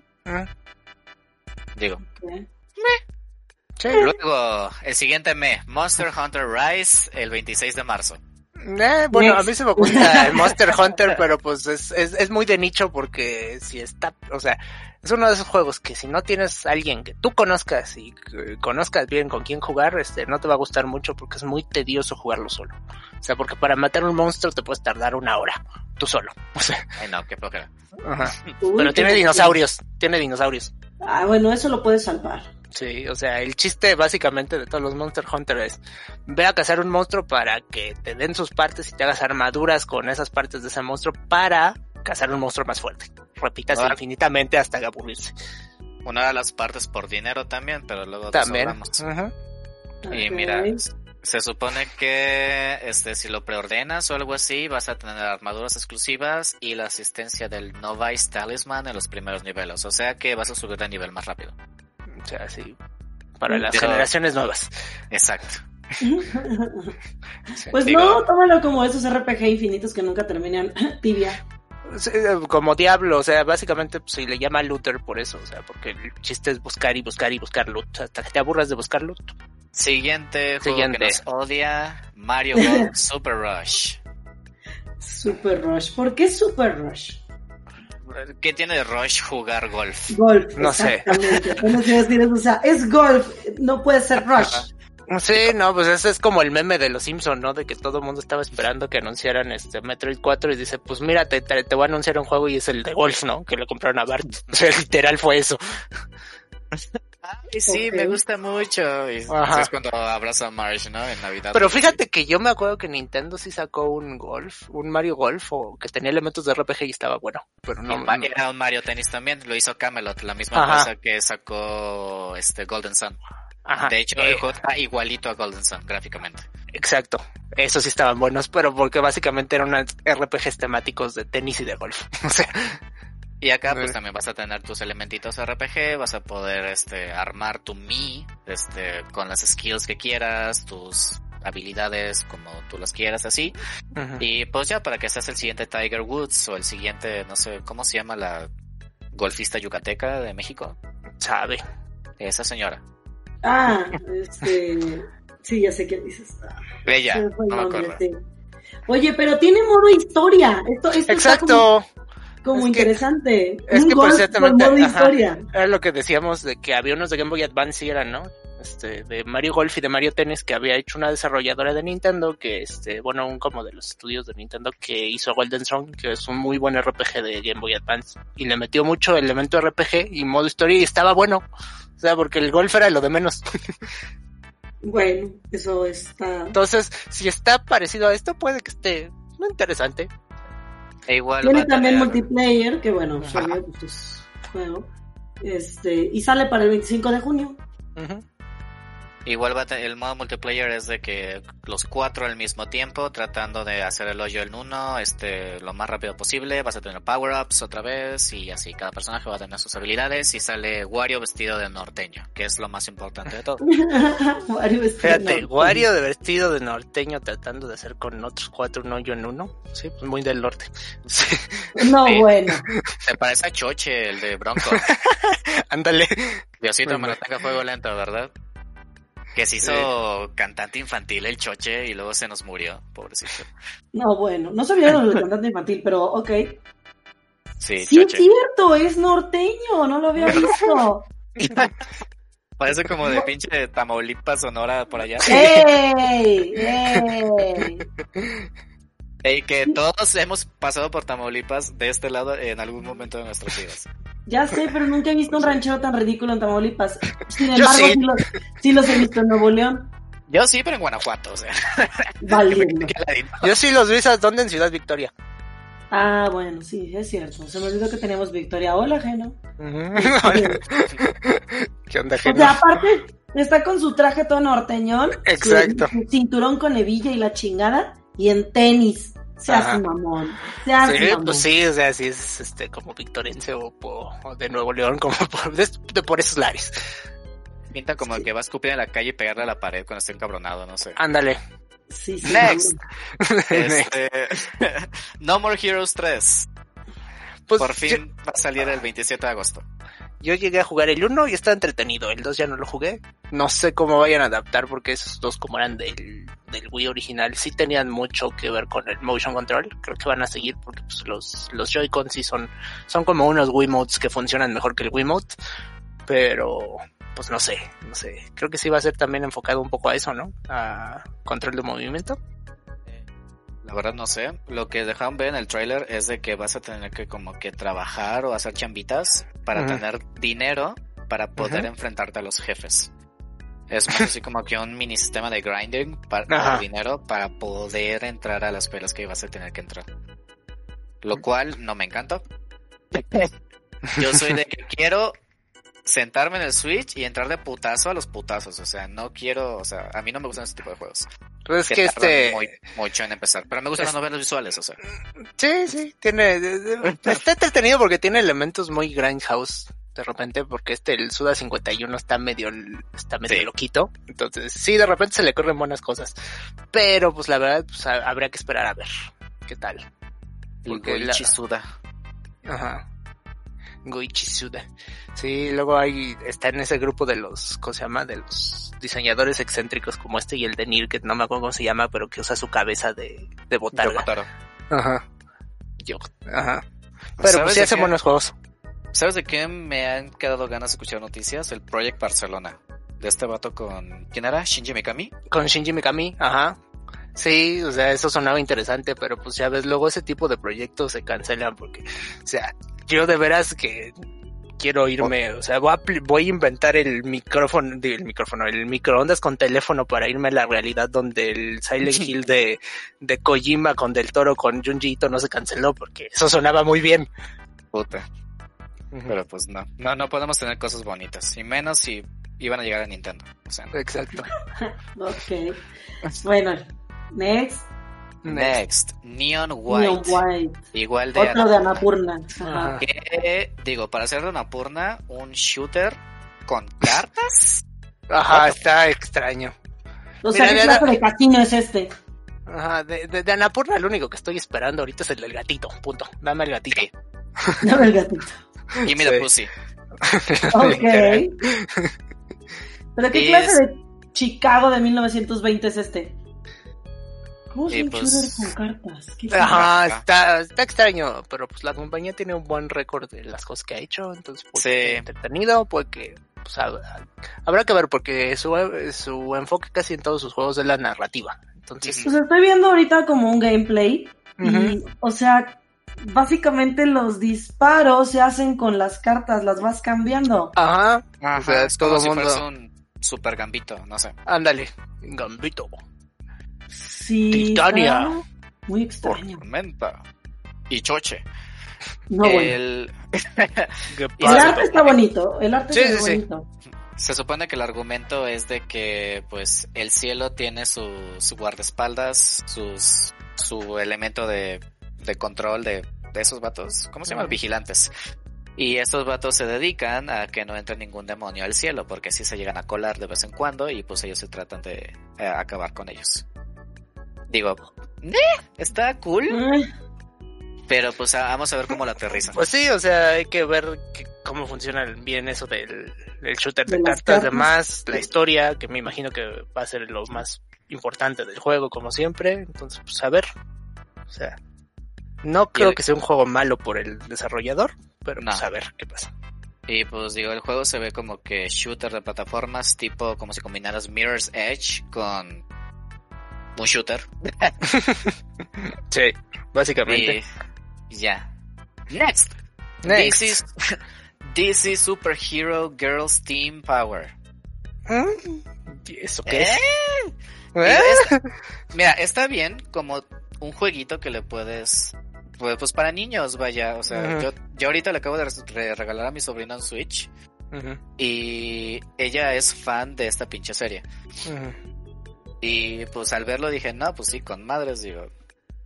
A: Digo.
B: Sí.
A: Luego, el siguiente mes, Monster Hunter Rise, el 26 de marzo.
B: Eh, bueno,
C: Next.
B: a mí se me gusta el Monster Hunter, pero pues es, es, es muy de nicho porque si está, o sea, es uno de esos juegos que si no tienes a alguien que tú conozcas y que conozcas bien con quién jugar, este, no te va a gustar mucho porque es muy tedioso jugarlo solo. O sea, porque para matar un monstruo te puedes tardar una hora, tú solo. O sea,
A: Ay no, qué.
C: Uy,
B: Pero tiene dinosaurios, tiene dinosaurios.
C: Ah, bueno, eso lo puedes salvar.
B: Sí, o sea, el chiste básicamente de todos los Monster Hunter es ve a cazar un monstruo para que te den sus partes y te hagas armaduras con esas partes de ese monstruo para cazar un monstruo más fuerte. Repitas
A: Ah.
B: infinitamente hasta aburrirse.
A: Una de las partes por dinero también, pero luego
B: También.
A: hablamos.
B: Ujú.
A: Y mira, se supone que este si lo preordenas o algo así, vas a tener armaduras exclusivas y la asistencia del Novice Talisman en los primeros niveles. O sea que vas a subir de nivel más rápido.
B: O sea, sí. Para las
A: Pero-
B: generaciones nuevas.
A: Exacto.
C: Pues
A: Digo-
C: no, tómalo como esos RPG infinitos que nunca terminan tibia.
B: Sí, como Diablo, o sea, básicamente pues, se le llama looter por eso, o sea, porque el chiste es buscar y buscar y buscar loot, hasta que te aburras de buscar loot.
A: Siguiente juego
B: Siguiente.
A: que nos odia, Mario Super Rush.
C: Super Rush. ¿Por qué Super Rush?
A: ¿Qué tiene de Rush jugar golf?
C: Golf.
B: No sé.
C: iba a decir eso, o sea, es golf, no puede ser Rush.
B: Sí, no, pues ese es como el meme de los Simpson, ¿no? De que todo el mundo estaba esperando que anunciaran este Metroid 4 y dice, pues mira, te, te, te voy a anunciar un juego y es el de golf, ¿no? Que le compraron a Bart. O sea, literal fue eso.
A: Sí, me gusta mucho. Y
B: Ajá.
A: es cuando abraza a Marge, ¿no? En Navidad.
B: Pero fíjate que yo me acuerdo que Nintendo sí sacó un golf, un Mario Golf, o que tenía elementos de RPG y estaba bueno. Pero no, no-
A: Era un Mario Tennis también, lo hizo Camelot, la misma
B: Ajá.
A: empresa que sacó este Golden Sun.
B: Ajá.
A: De hecho,
B: Eh,
A: el juego está igualito a Golden Sun gráficamente.
B: Exacto. Esos sí estaban buenos, pero porque básicamente eran unos RPGs temáticos de tenis y de golf. O sea,
A: Y acá pues también vas a tener tus elementitos RPG, vas a poder este armar tu Mi, este con las skills que quieras, tus habilidades como tú las quieras así. Y pues ya para que seas el siguiente Tiger Woods o el siguiente, no sé, ¿cómo se llama la golfista yucateca de México?
B: sabe.
A: Esa señora.
C: Ah, este. Sí, ya sé qué dices. Ah,
A: Ella,
C: se me fue el
A: no me acuerdo.
C: sí. Oye, pero tiene modo historia. Esto, esto está como,
B: Exacto.
C: Como
B: Es que-
C: interesante.
B: es
C: Un
B: que
C: golf
B: precisamente,
C: con modo
B: ajá.
C: historia.
B: Era lo que decíamos de que había unos de Game Boy Advance sí eran, ¿no? Este, de Mario Golf y de Mario Tennis que había hecho una desarrolladora de Nintendo que, este, bueno, un como de los estudios de Nintendo que hizo Golden Sun, que es un muy buen RPG de Game Boy Advance. Y le metió mucho elemento RPG y modo historia y estaba bueno. O sea, porque el golf era lo de menos.
C: Bueno, eso está.
B: Entonces, si está parecido a esto, puede que esté muy interesante.
A: E igual
C: Tiene también
A: tener-
C: multiplayer, que bueno, obvio, pues es juego. Este, y sale para el 25 de junio.
A: Igual va a el modo multiplayer es de que los cuatro al mismo tiempo tratando de hacer el hoyo en uno, este, lo más rápido posible, vas a tener power-ups otra vez y así, cada personaje va a tener sus habilidades y sale Wario vestido de norteño, que es lo más importante de todo.
C: Wario vestido
B: Fíjate,
C: norteño.
B: Wario de vestido de norteño tratando de hacer con otros cuatro un hoyo en uno. Sí, pues muy del norte. Sí,
C: No,
A: Sí.
C: bueno.
A: Te parece a Choche, el de Bronco.
B: ándale.
A: Diosito me lo tenga fuego lento, ¿verdad? Que se hizo cantante infantil el Choche y luego se nos murió, pobrecito.
C: No, bueno. No sabía lo del cantante infantil, pero ok.
A: Sí,
C: Sí, es cierto, es norteño, no lo había visto.
A: Parece como de pinche Tamaulipas, Sonora, por allá.
C: ¡Ey! ¡Ey!
A: Y que todos hemos pasado por Tamaulipas de este lado en algún momento de nuestras vidas.
C: Ya sé, pero nunca he visto un ranchero tan ridículo en Tamaulipas. Sin embargo,
B: sí.
C: sí. los, sí los he visto en Nuevo León.
A: Yo sí, pero en Guanajuato, o sea.
C: Valiendo.
B: Yo sí los vi, ¿sabes dónde? En Ciudad Victoria.
C: Ah, bueno, sí, es cierto. Se me olvidó que teníamos Victoria. Hola, Geno.
B: ¿Qué onda,
C: O
B: genio?
C: sea, aparte, está con su traje todo norteñón. su-
B: Exacto.
C: su cinturón con hebilla y la chingada. Y en tenis. Se hace
B: Ajá.
C: mamón. Se hace
B: Sí,
C: mamón.
B: pues sí, o sea, sí es este como victorense o, po- o de Nuevo León, como por, de, de por esos lares.
A: Pinta como que va a escupir en la calle y pegarle a la pared cuando esté encabronado, no sé.
B: Ándale.
C: Sí, sí.
A: Next. Este, no More Heroes 3.
B: Pues
A: Por
B: yo-
A: fin va a salir el 27 de agosto.
B: Yo llegué a jugar el 1 y está entretenido. El 2 ya no lo jugué. No sé cómo vayan a adaptar porque esos dos como eran del, del Wii original sí tenían mucho que ver con el motion control. Creo que van a seguir porque pues, los, los Joy-Con sí son, son como unos Wiimotes que funcionan mejor que el Wiimote. Pero pues no sé, no sé. Creo que sí va a ser también enfocado un poco a eso, ¿no? A control de movimiento.
A: Verdad no sé. Lo que dejaron ver en el tráiler es de que vas a tener que como que trabajar o hacer chambitas para tener dinero para poder enfrentarte a los jefes. Es más así como que un mini sistema de grinding para dinero para poder entrar a las peleas que vas a tener que entrar. Lo cual no me encanta. Yo soy de que quiero sentarme en el Switch y entrar de putazo a los putazos. O sea, no quiero, o sea, a mí no me gustan ese tipo de juegos.
B: Pues es
A: que
B: que este...
A: muy, mucho en empezar. Pero me gustan
B: Es-
A: las novelas visuales, o sea.
B: Sí, sí, tiene, está entretenido porque tiene elementos muy Grindhouse de repente, porque este, el Suda 51 está medio, está medio
A: Sí.
B: loquito, entonces sí, de repente se le corren buenas cosas, pero pues la verdad, pues ha- habría que esperar a ver qué tal.
A: El
B: Porque la-
A: Goichi Suda.
B: Ajá. Goichi Suda. Sí, luego hay, está en ese grupo de los, ¿cómo se llama? De los diseñadores excéntricos como este y el de Neil, que no me acuerdo cómo se llama, pero que usa su cabeza de, de botarga.
A: Yokotaro.
B: Ajá. Yo, ajá. Pero pues sí
A: de
B: hace
A: qué?
B: buenos juegos.
A: ¿Sabes de qué me han quedado ganas de escuchar noticias? El Project Barcelona. De este vato con... ¿Quién era? ¿Shinji Mikami?
B: Con Shinji Mikami, ajá. Sí, o sea, eso sonaba interesante, pero pues ya ves, luego ese tipo de proyectos se cancelan porque, o sea, yo de veras que quiero irme, o sea, voy a, voy a inventar el micrófono, el micrófono, el microondas con teléfono para irme a la realidad donde el Silent Hill de, de Kojima con Del Toro con Junji Ito no se canceló porque eso sonaba muy bien.
A: Puta. Pero pues no. No, no podemos tener cosas bonitas. Y menos si iban a llegar a Nintendo. O sea, no.
B: Exacto.
C: Ok. Bueno, next.
A: Next. Neon White.
C: Neon White.
A: Igual de...
C: Otro de Anapurna. Ajá.
B: Ajá.
A: que, digo, para hacer de una purna, un shooter con cartas.
B: Ajá, está extraño.
C: O sea,
B: Mira,
C: ¿qué clase de casino es este?
B: Ajá, de, de, de Annapurna lo único que estoy esperando ahorita es el del gatito, punto. Dame el gatito.
C: Dame el gatito.
A: Y mira,
B: Sí.
A: Pussy.
C: Ok. ¿Pero qué
A: Y
C: clase
A: es-
C: de Chicago de 1920 es este? ¿Cómo
A: pues-
C: con cartas? ¿Qué
B: Ajá, está, está extraño, pero pues la compañía tiene un buen récord de las cosas que ha hecho, entonces puede
A: Sí.
B: sea entretenido, puede que pues, habrá, que ver porque su, su enfoque casi en todos sus juegos es la narrativa. Entonces,
C: Pues estoy viendo ahorita como un gameplay. y, o sea, básicamente los disparos se hacen con las cartas, las vas cambiando.
B: ajá,
A: Ajá,
B: o sea,
A: es
B: todo
A: como si
B: mundo,
A: fuese un super gambito, no sé.
B: ándale, gambito.
C: Sí.
B: Titania.
C: Muy extraño.
A: Tormenta. Y choche.
C: No, bueno.
A: el...
B: Qué
C: El arte está bonito. El arte
B: Sí,
C: está
B: sí, sí.
C: bonito.
A: Se supone que el argumento es de que pues el cielo tiene su, su guardaespaldas, sus, su elemento de, de control de, de esos vatos, ¿cómo se llaman? Vigilantes. Y estos vatos se dedican a que no entre ningún demonio al cielo, porque así se llegan a colar de vez en cuando y pues ellos se tratan de eh, acabar con ellos. Digo, "Eh, está cool, pero pues vamos a ver cómo lo aterrizan.
B: Pues sí, o sea, hay que ver que- cómo funciona bien eso del, del shooter de, cartas,
C: cartas.
B: demás, la historia, que me imagino que va a ser lo más importante del juego, como siempre. Entonces, pues a ver. O sea, no creo
A: el-
B: que sea un juego malo por el desarrollador, pero
A: No.
B: pues a ver qué pasa.
A: Y pues digo, el juego se ve como que shooter de plataformas, tipo como si combinaras Mirror's Edge con un shooter.
B: Sí, básicamente.
A: Y ya. Next.
B: Next.
A: This is DC Superhero Girls Team Power.
B: ¿Y ¿Eso qué es?
A: ¿Eh?
B: ¿Eh?
A: Mira, está bien como un jueguito que le puedes pues, pues para niños, vaya, o sea, yo, yo ahorita le acabo de re- regalar a mi sobrina un Switch y ella es fan de esta pinche serie. Y pues al verlo dije, no, pues sí, con madres, digo.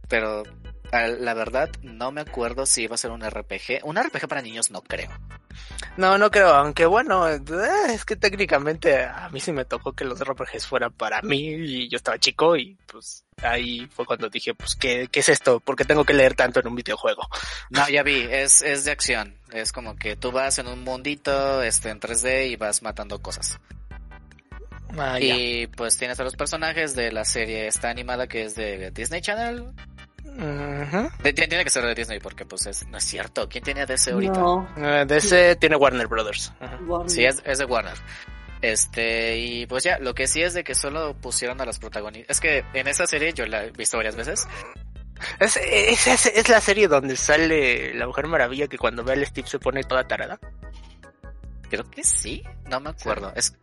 A: Pero la verdad no me acuerdo si iba a ser un RPG. Un RPG para niños no creo.
B: No, no creo, aunque bueno, eh, es que técnicamente a mí sí me tocó que los RPGs fueran para mí y yo estaba chico y pues ahí fue cuando dije, pues, ¿qué, qué es esto? ¿Por qué tengo que leer tanto en un videojuego?
A: No, ya vi, es, es de acción. Es como que tú vas en un mundito este, en 3D y vas matando cosas.
B: Ah, ya.
A: y pues tienes a los personajes de la serie esta animada que es de Disney Channel. De- tiene, que ser de Disney porque pues es, no es cierto. ¿Quién tiene DC ahorita?
C: No.
B: Eh, DC tiene Warner Brothers.
C: Warner.
A: Sí, es, es de Warner. Este, y pues ya, lo que sí es de que solo pusieron a las protagonistas. Es que en esa serie yo la he visto varias veces.
B: Es, es, es, es la serie donde sale la Mujer Maravilla que cuando ve al Steve se pone toda tarada.
A: Creo que sí, no me acuerdo. Es,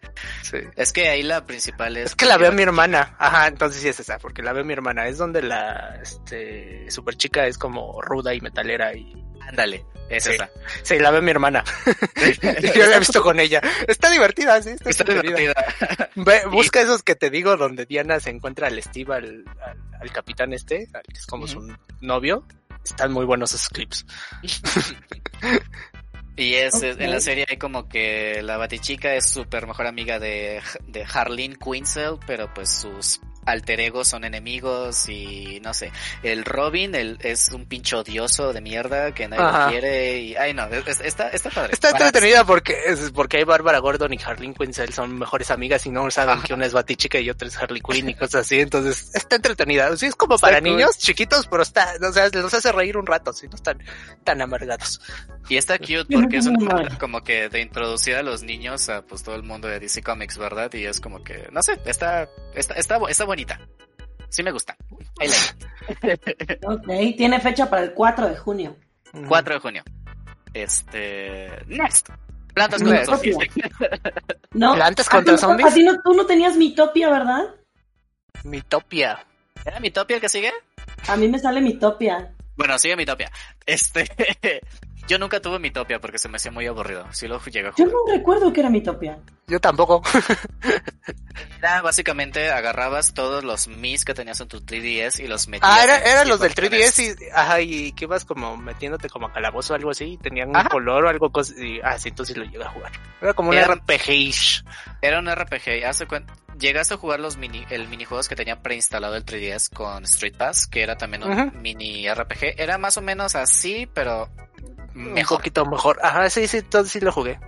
B: Sí.
A: es que ahí la principal es.
B: Es que la veo mi hermana. Ajá, entonces sí es esa, porque la veo mi hermana. Es donde la este super chica es como ruda y metalera y
A: Ándale, es
B: Sí.
A: esa.
B: sí, la veo mi hermana. Yo la he visto con ella. Está divertida, sí, está,
A: Está
B: divertida.
A: divertida.
B: Ve, busca esos que te digo donde Diana se encuentra al Steve, al, al, al capitán este, al que es como su novio. Están muy buenos esos clips.
A: Y es, en la serie hay como que la batichica es súper mejor amiga de, de Harleen Quinzel, pero pues sus alter ego son enemigos y no sé. El Robin el, es un pinche odioso de mierda que nadie
B: Ajá.
A: lo quiere y... Ay, no, es- está, está padre.
B: Está entretenida porque es porque hay Bárbara Gordon y Harley Quinn son mejores amigas y no saben que una es Batichica y otra es Harley Quinn y cosas así, entonces está entretenida. Sí, es como
A: Está
B: para
A: cool.
B: niños chiquitos, pero está, o sea, los hace reír un rato, si no están tan amargados.
A: Y está cute porque es una manera como que de introducir a los niños a pues todo el mundo de DC Comics, ¿verdad? Y es como que, no sé, está, está, está, bu- está bonita. Sí me gusta. I like it.
C: Ok, tiene fecha para el 4 de junio.
A: 4 de junio. Este. Next. Plantas contra zombies.
C: ¿No?
B: ¿Plantas
C: ¿A ti
B: contra
C: no-
B: zombies?
C: A ti no, tú no tenías Mitopia, ¿verdad?
B: Mitopia.
A: ¿Era mi topia el que sigue?
C: A mí me sale Mitopia.
A: Bueno, sigue mi topia. Este. Yo nunca tuve mi topia porque se me hacía muy aburrido. Sí lo llegué a
C: Yo
A: jugar.
C: no recuerdo que era Mitopia.
B: Yo tampoco.
A: Era básicamente agarrabas todos los Mis que tenías en tu 3DS y los metías.
B: Ah, era, eran los del
A: situaciones.
B: 3DS y, ajá, y que ibas como metiéndote como a calabozo o algo así, y tenían un color o algo, y, ah, sí, entonces lo llegué a jugar. Era como un
A: Era-
B: RPG-ish.
A: Era un RPG. Hace cuen- Llegaste a jugar los mini, el minijuegos que tenía preinstalado el 3DS con Street Pass, que era también un mini RPG. Era más o menos así, pero
B: Un
A: mejor.
B: poquito mejor. Ajá, sí, sí, entonces sí lo jugué.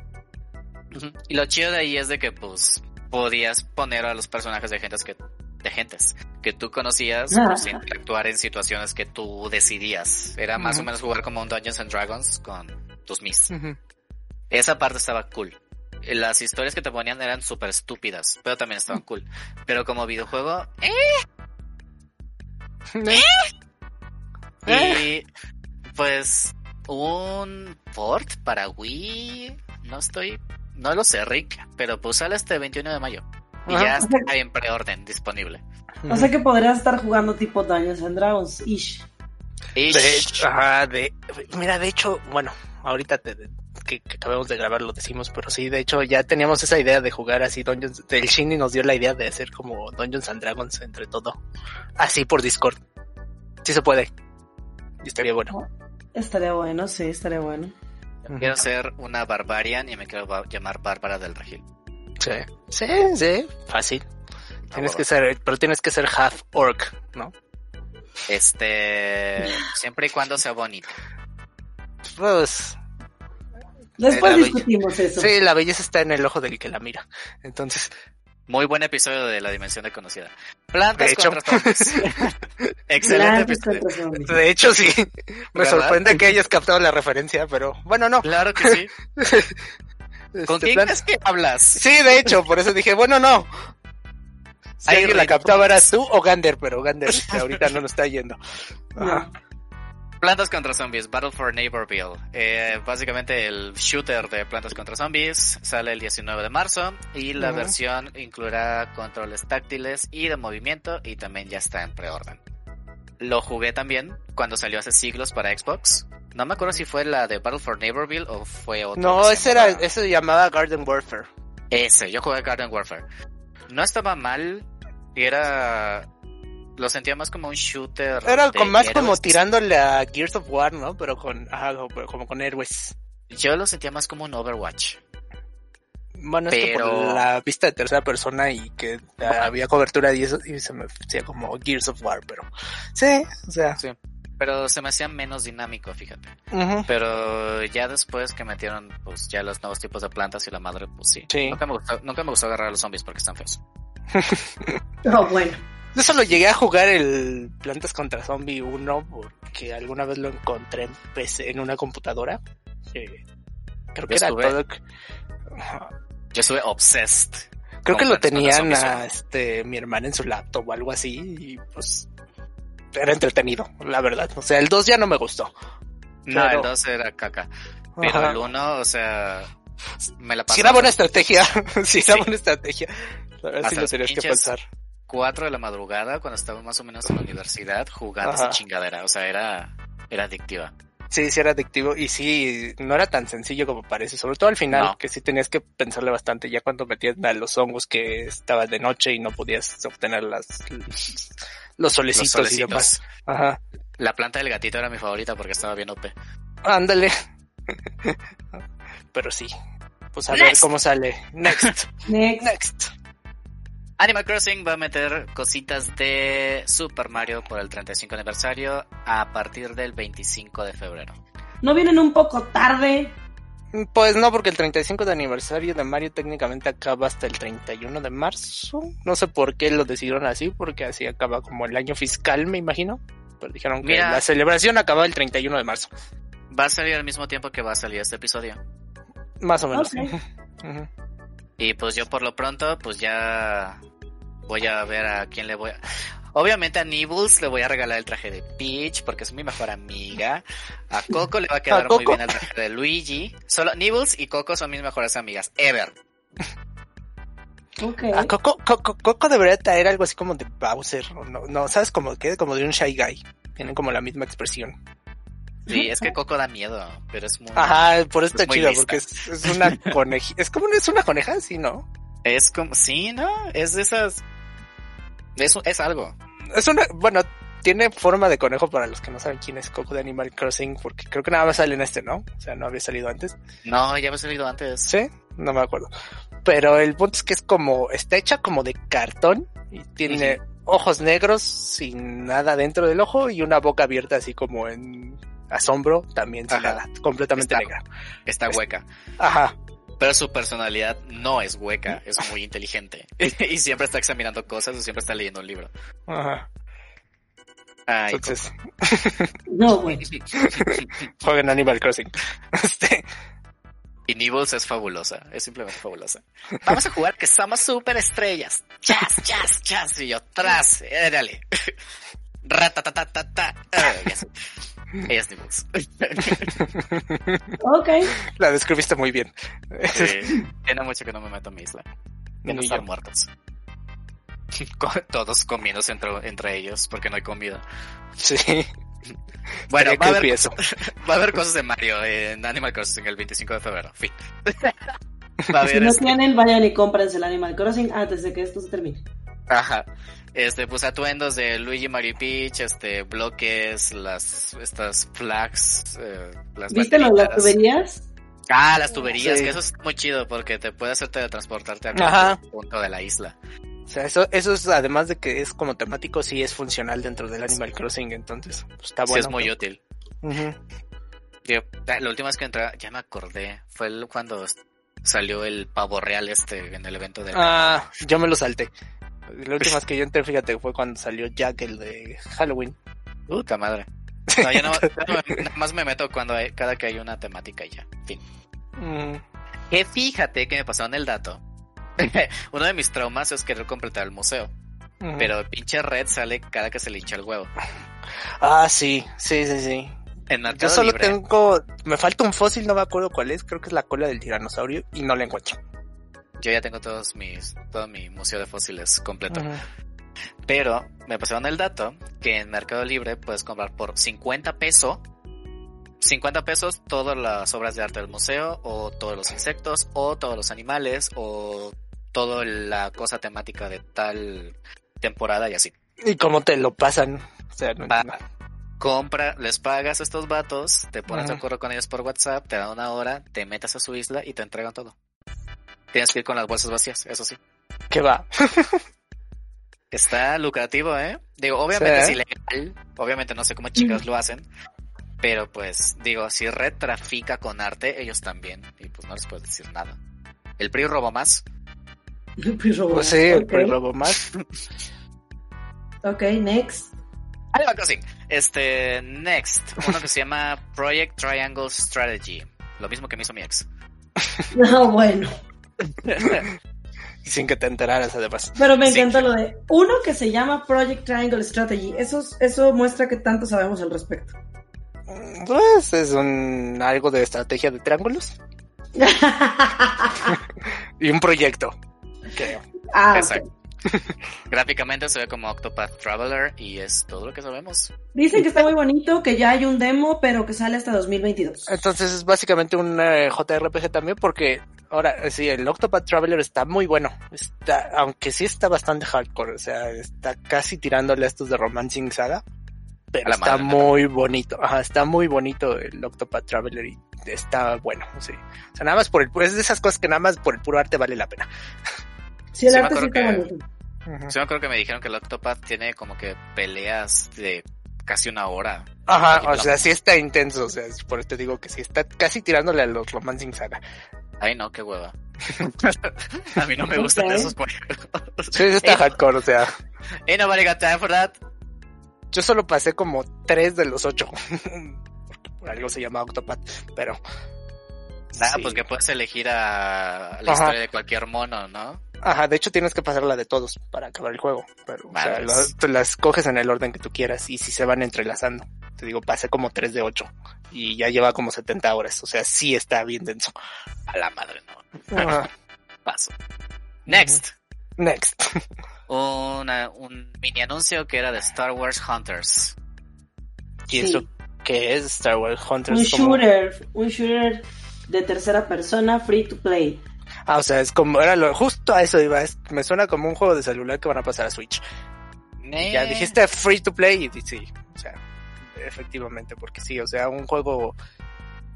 A: Y lo chido de ahí es de que pues podías poner a los personajes de gentes que de gentes que tú conocías
C: Ah.
A: pues, interactuar en situaciones que tú decidías. Era más o menos jugar como un Dungeons and Dragons con tus mis. Esa parte estaba cool. Las historias que te ponían eran súper estúpidas, pero también estaban cool. Pero como videojuego, eh,
B: ¿Eh?
A: Y pues un port para Wii, no estoy, no lo sé, Rick, pero pues sale este 21 de mayo. Y
B: Ajá.
A: ya está en preorden disponible.
C: O sea que podrías estar jugando tipo Dungeons and Dragons. Ish.
B: De hecho, ajá, de, mira, de hecho, bueno, ahorita te- que, que acabamos de grabar lo decimos, pero sí, de hecho ya teníamos esa idea de jugar así Dungeons, el Shinny nos dio la idea de hacer como Dungeons and Dragons entre todo, así por Discord. Sí se puede. Y estaría bueno.
C: Estaría bueno, sí, estaría bueno.
A: quiero ser una barbarian y me quiero ba- llamar Bárbara del Regil.
B: Sí, sí, sí, fácil. Tienes que ser, pero tienes que ser half orc, ¿no?
A: Este, siempre y cuando sea bonito.
B: Pues,
C: Después discutimos eso.
B: sí, la belleza está en el ojo del que la mira. Entonces,
A: Muy buen episodio de la dimensión desconocida. Plantas
B: De hecho.
A: contra zombies. Excelente
C: Plantas
A: episodio.
C: contra zombies.
B: de hecho sí, me
A: ¿Verdad?
B: sorprende que hayas captado la referencia, pero bueno, no.
A: Claro que sí. ¿Con
B: Este,
A: quién
B: plan-
A: crees que hablas?
B: Sí, de hecho, por eso dije, bueno, no. Si alguien la captaba eras tú o Gander, pero Gander ahorita no nos está yendo. Ajá.
A: Plantas contra Zombies, Battle for Neighborville. Eh, básicamente el shooter de Plantas contra Zombies sale el 19 de marzo y la versión incluirá controles táctiles y de movimiento y también ya está en preorden. Lo jugué también cuando salió hace siglos para Xbox. No me acuerdo si fue la de Battle for Neighborville o fue otra.
B: No, ese era, ese se llamaba Garden Warfare.
A: Ese, yo jugué Garden Warfare. No estaba mal, y era... Lo sentía más como un shooter.
B: Era con- más como tirándole a Gears of War, ¿no? Pero con, ajá, como, como con héroes.
A: Yo lo sentía más como un Overwatch.
B: Bueno, es que por
A: Pero-
B: la vista de tercera persona y que había cobertura y eso, y se me hacía como Gears of War, pero sí, o sea,
A: Sí. Pero se me hacía menos dinámico, fíjate. Pero ya después que metieron pues ya los nuevos tipos de plantas y la madre, pues sí.
B: Sí.
A: Nunca me gustó, nunca me gustó agarrar a los zombies porque están feos.
C: Oh, bueno.
B: Yo solo llegué a jugar el Plantas contra Zombie 1 porque alguna vez lo encontré en PC, en una computadora. Eh, creo que
A: Yo
B: era
A: estuve-
B: todo.
A: Yo estuve obsessed.
B: Creo que lo tenían a este mi hermana en su laptop o algo así y pues era entretenido, la verdad. O sea, el 2 ya no me gustó.
A: No,
B: Pero-
A: el 2 era caca. Pero
B: Ajá.
A: el 1, o sea, me la pasaba.
B: Si era buena estrategia, si era
A: Sí.
B: buena estrategia. Verdad sí
A: Hasta
B: lo tenías que pensar.
A: 4 de la madrugada cuando estaba más o menos en la universidad jugando esa chingadera. O sea, era, era adictiva.
B: Sí, sí era adictivo y sí, no era tan sencillo como parece, sobre todo al final,
A: No.
B: que sí tenías que pensarle bastante, ya cuando metías a los hongos que estaban de noche y no podías obtener las los solecitos,
A: Los
B: y demás. Ajá.
A: La planta del gatito era mi favorita porque estaba bien OP.
B: Ándale. Pero sí. Pues a ver cómo sale. Next.
C: Next.
B: Next.
A: Animal Crossing va a meter cositas de Super Mario por el 35 aniversario a partir del 25 de febrero.
C: ¿No vienen un poco tarde?
B: Pues no, porque el 35 de aniversario de Mario técnicamente acaba hasta el 31 de marzo. No sé por qué lo decidieron así, porque así acaba como el año fiscal, me imagino. Pero dijeron que
A: Mira.
B: la celebración acaba el 31 de marzo.
A: Va a salir al mismo tiempo que va a salir este episodio.
B: Más o menos.
A: Y pues yo por lo pronto, pues ya voy a ver a quién le voy a... Obviamente a Nibbles le voy a regalar el traje de Peach porque es mi mejor amiga. A Coco le va a quedar
B: ¿A
A: muy bien el traje de Luigi. Solo Nibbles y Coco son mis mejores amigas. Ever.
B: A Coco, Coco, Coco debería traer algo así como de Bowser. No, no, ¿sabes? Como que como de un Shy Guy. Tienen como la misma expresión.
A: Sí, es que Coco da miedo, pero es muy...
B: Ajá, por eso
A: Es
B: chido,
A: lista.
B: porque es, es una coneja. Es como es una coneja, sí, ¿no?
A: Es como... Sí, ¿no? Es de esas... Es, es algo.
B: Es una, bueno, tiene forma de conejo para los que no saben quién es Coco de Animal Crossing, porque creo que nada más sale en este, ¿no? O sea, no había salido antes.
A: No, ya he salido antes.
B: ¿Sí? No me acuerdo. Pero el punto es que es como, está hecha como de cartón y tiene ojos negros sin nada dentro del ojo y una boca abierta así como en asombro, también sin nada, completamente
A: Está-
B: negra.
A: Está hueca.
B: Ajá.
A: Pero su personalidad no es hueca, es muy inteligente. y siempre está examinando cosas o siempre está leyendo un libro.
B: Ajá.
A: Ay,
B: Entonces,
C: No, güey.
B: jueguen Animal Crossing. Este,
A: Y Nibbles es fabulosa, es simplemente fabulosa. Vamos a jugar que somos super estrellas. Chas, chas, chas. Y yo, tras, eh, dale. Ratatatatata. Ella es Nibbles.
C: Ok.
B: la describiste muy bien.
A: Sí, Tiene mucho que no me meto a mi isla. Que no están muertos. Todos comiéndose entre, entre ellos porque no hay comida.
B: Sí.
A: Bueno, va a, haber, va a haber cosas de Mario en Animal Crossing el 25 de febrero. Fin. Va a
C: Si
A: haber
C: no
A: este-
C: tienen, vayan y cómprense el Animal Crossing antes de que esto se termine.
A: Ajá. Este, pues atuendos de Luigi, Mario Peach, este, bloques, las, estas flags, eh, las
C: ¿Viste lo las tuberías?
A: Ah, las tuberías,
B: Sí.
A: que eso es muy chido porque te puede hacer teletransportarte a cualquier punto de la isla.
B: O sea, eso, eso es, además de que es como temático, sí es funcional dentro del Animal Crossing, entonces pues, está
A: Sí,
B: bueno.
A: es muy útil. Yo, ah, la última vez que entré, ya me acordé, fue cuando salió el pavo real este en el evento de...
B: Ah, yo me lo salté. La última vez que yo entré, fíjate, fue cuando salió Jack, el de Halloween.
A: Puta madre. No, yo no, nada más me meto cuando hay, cada que hay una temática y ya. Fin.
B: Mm,
A: Que fíjate que me pasaron el dato. Uno de mis traumas es querer completar el museo.
B: ujú.
A: Pero pinche red sale cada que se le hincha el huevo.
B: Ah, sí, sí, sí, sí.
A: En
B: Yo solo
A: Libre,
B: tengo, me falta un fósil, no me acuerdo cuál es, creo que es la cola del tiranosaurio y no la encuentro.
A: Yo ya tengo todos mis, todo mi museo de fósiles completo. Pero me pasaron el dato que en Mercado Libre puedes comprar por 50 pesos. 50 pesos todas las obras de arte del museo, o todos los insectos, o todos los animales, o toda la cosa temática de tal temporada y así.
B: Y cómo te lo pasan. O sea, no
A: Va. compra, les pagas a estos vatos, te pones de acuerdo con ellos por WhatsApp, te dan una hora, te metes a su isla y te entregan todo. Tienes que ir con las bolsas vacías, eso sí.
B: ¿Qué va?
A: Está lucrativo, ¿eh? Digo, obviamente
B: Sí.
A: es ilegal, obviamente no sé cómo chicas lo hacen, pero pues, digo, si Red trafica con arte, ellos también, y pues no les puedes decir nada. El PRI robó más.
B: Pues sí, el
C: Ok.
B: pre-robo más.
C: Ok, next.
A: Animal Crossing. Este, next, uno que se llama Project Triangle Strategy. Lo mismo que me hizo mi ex.
C: No, bueno.
B: Sin que te enteraras, además.
C: Pero me
A: Sí.
C: encanta lo de uno que se llama Project Triangle Strategy. Eso, eso muestra que tanto sabemos al respecto.
B: Pues es un algo de estrategia de triángulos y un proyecto. creo.
C: ah.
A: Exacto. Gráficamente se ve como Octopath Traveler y es todo lo que sabemos.
C: Dicen que está muy bonito, que ya hay un demo, pero que sale hasta 2022.
B: Entonces es básicamente un eh, JRPG también porque ahora eh, sí, el Octopath Traveler está muy bueno. Está, aunque sí está bastante hardcore, o sea, está casi tirándole a estos de Romancing Saga. Pero está
A: madre,
B: muy bonito, ajá, está muy bonito el Octopath Traveler y está bueno, sí. O sea, nada más por el, es de esas cosas que nada más por el puro arte vale la pena.
C: Sí, el
A: Sí,
C: arte sí está
A: que-
C: bonito.
B: Ujú.
A: Sí, me acuerdo que me dijeron que el Octopath tiene como que peleas de casi una hora.
B: Ajá, o sea, sí está intenso, o sea, es por eso te digo que sí está casi tirándole a los Romancing Saga.
A: Ay, no, qué hueva. a mí no me gustan esos juegos.
B: Sí, está hardcore, o sea,
A: Ain't nobody got time for that.
B: yo solo pasé como tres de los ocho. Porque por algo se llama Octopath, pero...
A: Nada,
B: sí.
A: pues que puedes elegir a la
B: Ajá.
A: historia de cualquier mono, ¿no?
B: Ajá, de hecho tienes que pasar la de todos para acabar el juego, pero o sea, las, te las coges en el orden que tú quieras y si se van entrelazando. Te digo, pasé como 3 de 8 y ya lleva como 70 horas, o sea, sí está bien denso.
A: A la madre, no.
B: Ajá.
A: Paso. Next.
B: Next.
A: Una, un mini anuncio que era de Star Wars Hunters.
B: ¿Y
C: Sí.
B: eso qué es Star Wars Hunters?
C: Un
B: Como-
C: shooter, un shooter de tercera persona free to play.
B: Ah, o sea, es como, era lo, justo a eso iba, es- me suena como un juego de celular que van a pasar a Switch. Ya
A: Eh,
B: dijiste free to play y sí, o sea, efectivamente, porque sí, o sea, un juego,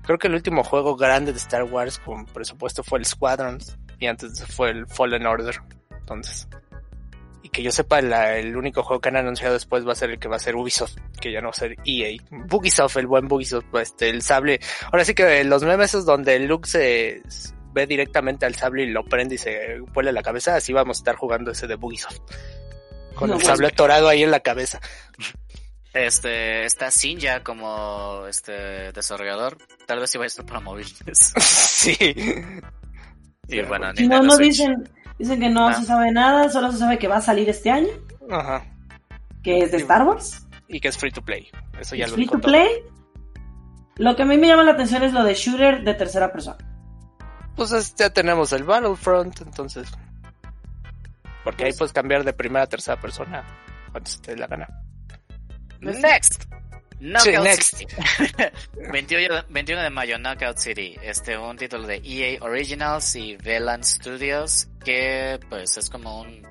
B: creo que el último juego grande de Star Wars con presupuesto fue el Squadrons y antes fue el Fallen Order, entonces. Y que yo sepa, la- el único juego que han anunciado después va a ser el que va a ser Ubisoft, que ya no va a ser EA. Bugisoft, el buen Bugisoft, este, el sable. Ahora sí que los memes esos donde Luke se ve directamente al sable y lo prende y se vuela la cabeza, así vamos a estar jugando ese de Bugisoft. Con
C: No,
B: el
C: pues,
B: sable atorado ahí en la cabeza.
A: Este, está Sinja como este desarrollador. Tal vez iba a estar para móviles.
B: sí.
A: Y bueno,
C: Si no, no
A: Switch.
C: dicen, dicen que no
A: Ah.
C: se sabe nada, solo se sabe que va a salir este año,
B: Ajá.
C: que es de Star Wars.
B: Y que es free to play. Eso ya lo
C: free to
B: todo.
C: play. Lo que a mí me llama la atención es lo de shooter de tercera persona.
B: Pues es- ya tenemos el Battlefront, entonces. Porque ahí
C: Pues-
B: puedes cambiar de primera a tercera persona cuando se te dé la gana.
A: Next. Knockout
B: Sí, next.
A: City. 21, 21 de mayo, Knockout City. Este, un título de EA Originals y Velan Studios. Que, pues, es como un.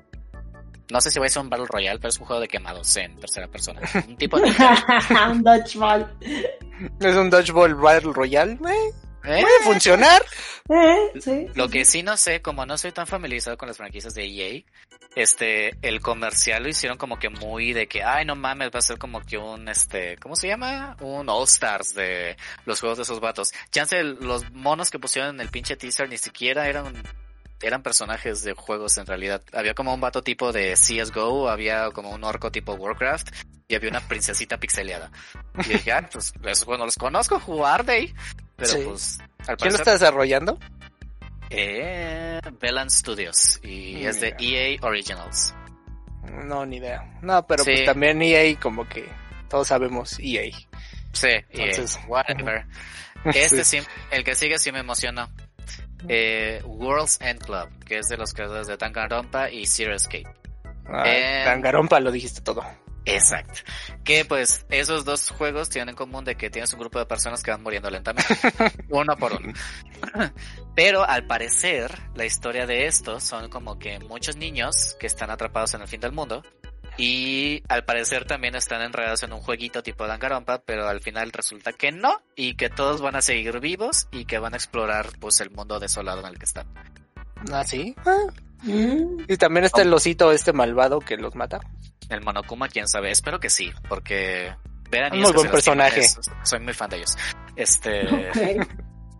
A: No sé si va a ser un Battle Royale, pero es un juego de quemados en tercera persona. Un tipo de.
C: un dodgeball.
B: Es un Dodgeball Battle Royale, eh,
A: ¿Eh?
B: puede funcionar.
C: Eh, sí.
A: Lo que
C: sí.
A: sí no sé, como no soy tan familiarizado con las franquicias de EA, este, el comercial lo hicieron como que muy de que, ay, no mames, va a ser como que un, este, ¿cómo se llama? Un All Stars de los juegos de esos vatos. Chance, los monos que pusieron en el pinche teaser ni siquiera eran, eran personajes de juegos en realidad. Había como un vato tipo de CSGO, había como un orco tipo Warcraft, y había una princesita pixeleada. Y dije, ah, pues, esos juegos no los conozco, jugar de ahí. Pero
B: Sí.
A: pues, al
B: ¿Quién lo está desarrollando?
A: eh, Velan Studios y es de EA Originals.
B: No, ni idea. No, pero
A: Sí.
B: pues también EA, como que todos sabemos E EA.
A: Sí,
B: Entonces,
A: EA, whatever. Este sí, el que sigue sí me emocionó. Eh, World's End Club, que es de los creadores de Danganronpa y Zero Escape.
B: Ah,
A: Eh.
B: Lo dijiste todo.
A: Exacto. Que pues esos dos juegos tienen en común de que tienes un grupo de personas que van muriendo lentamente. uno por uno. Pero al parecer, la historia de estos son como que muchos niños que están atrapados en el fin del mundo. Y al parecer también están enredados en un jueguito tipo Dangarompa, pero al final resulta que no, y que todos van a seguir vivos y que van a explorar pues el mundo desolado en el que están.
B: Ah, sí. Ah,
C: Mm,
B: Y también está el osito este malvado que los mata.
A: El Monokuma, quién sabe, espero que sí, porque vean
B: Muy buen personaje.
A: soy muy fan de ellos. Este,
C: ok.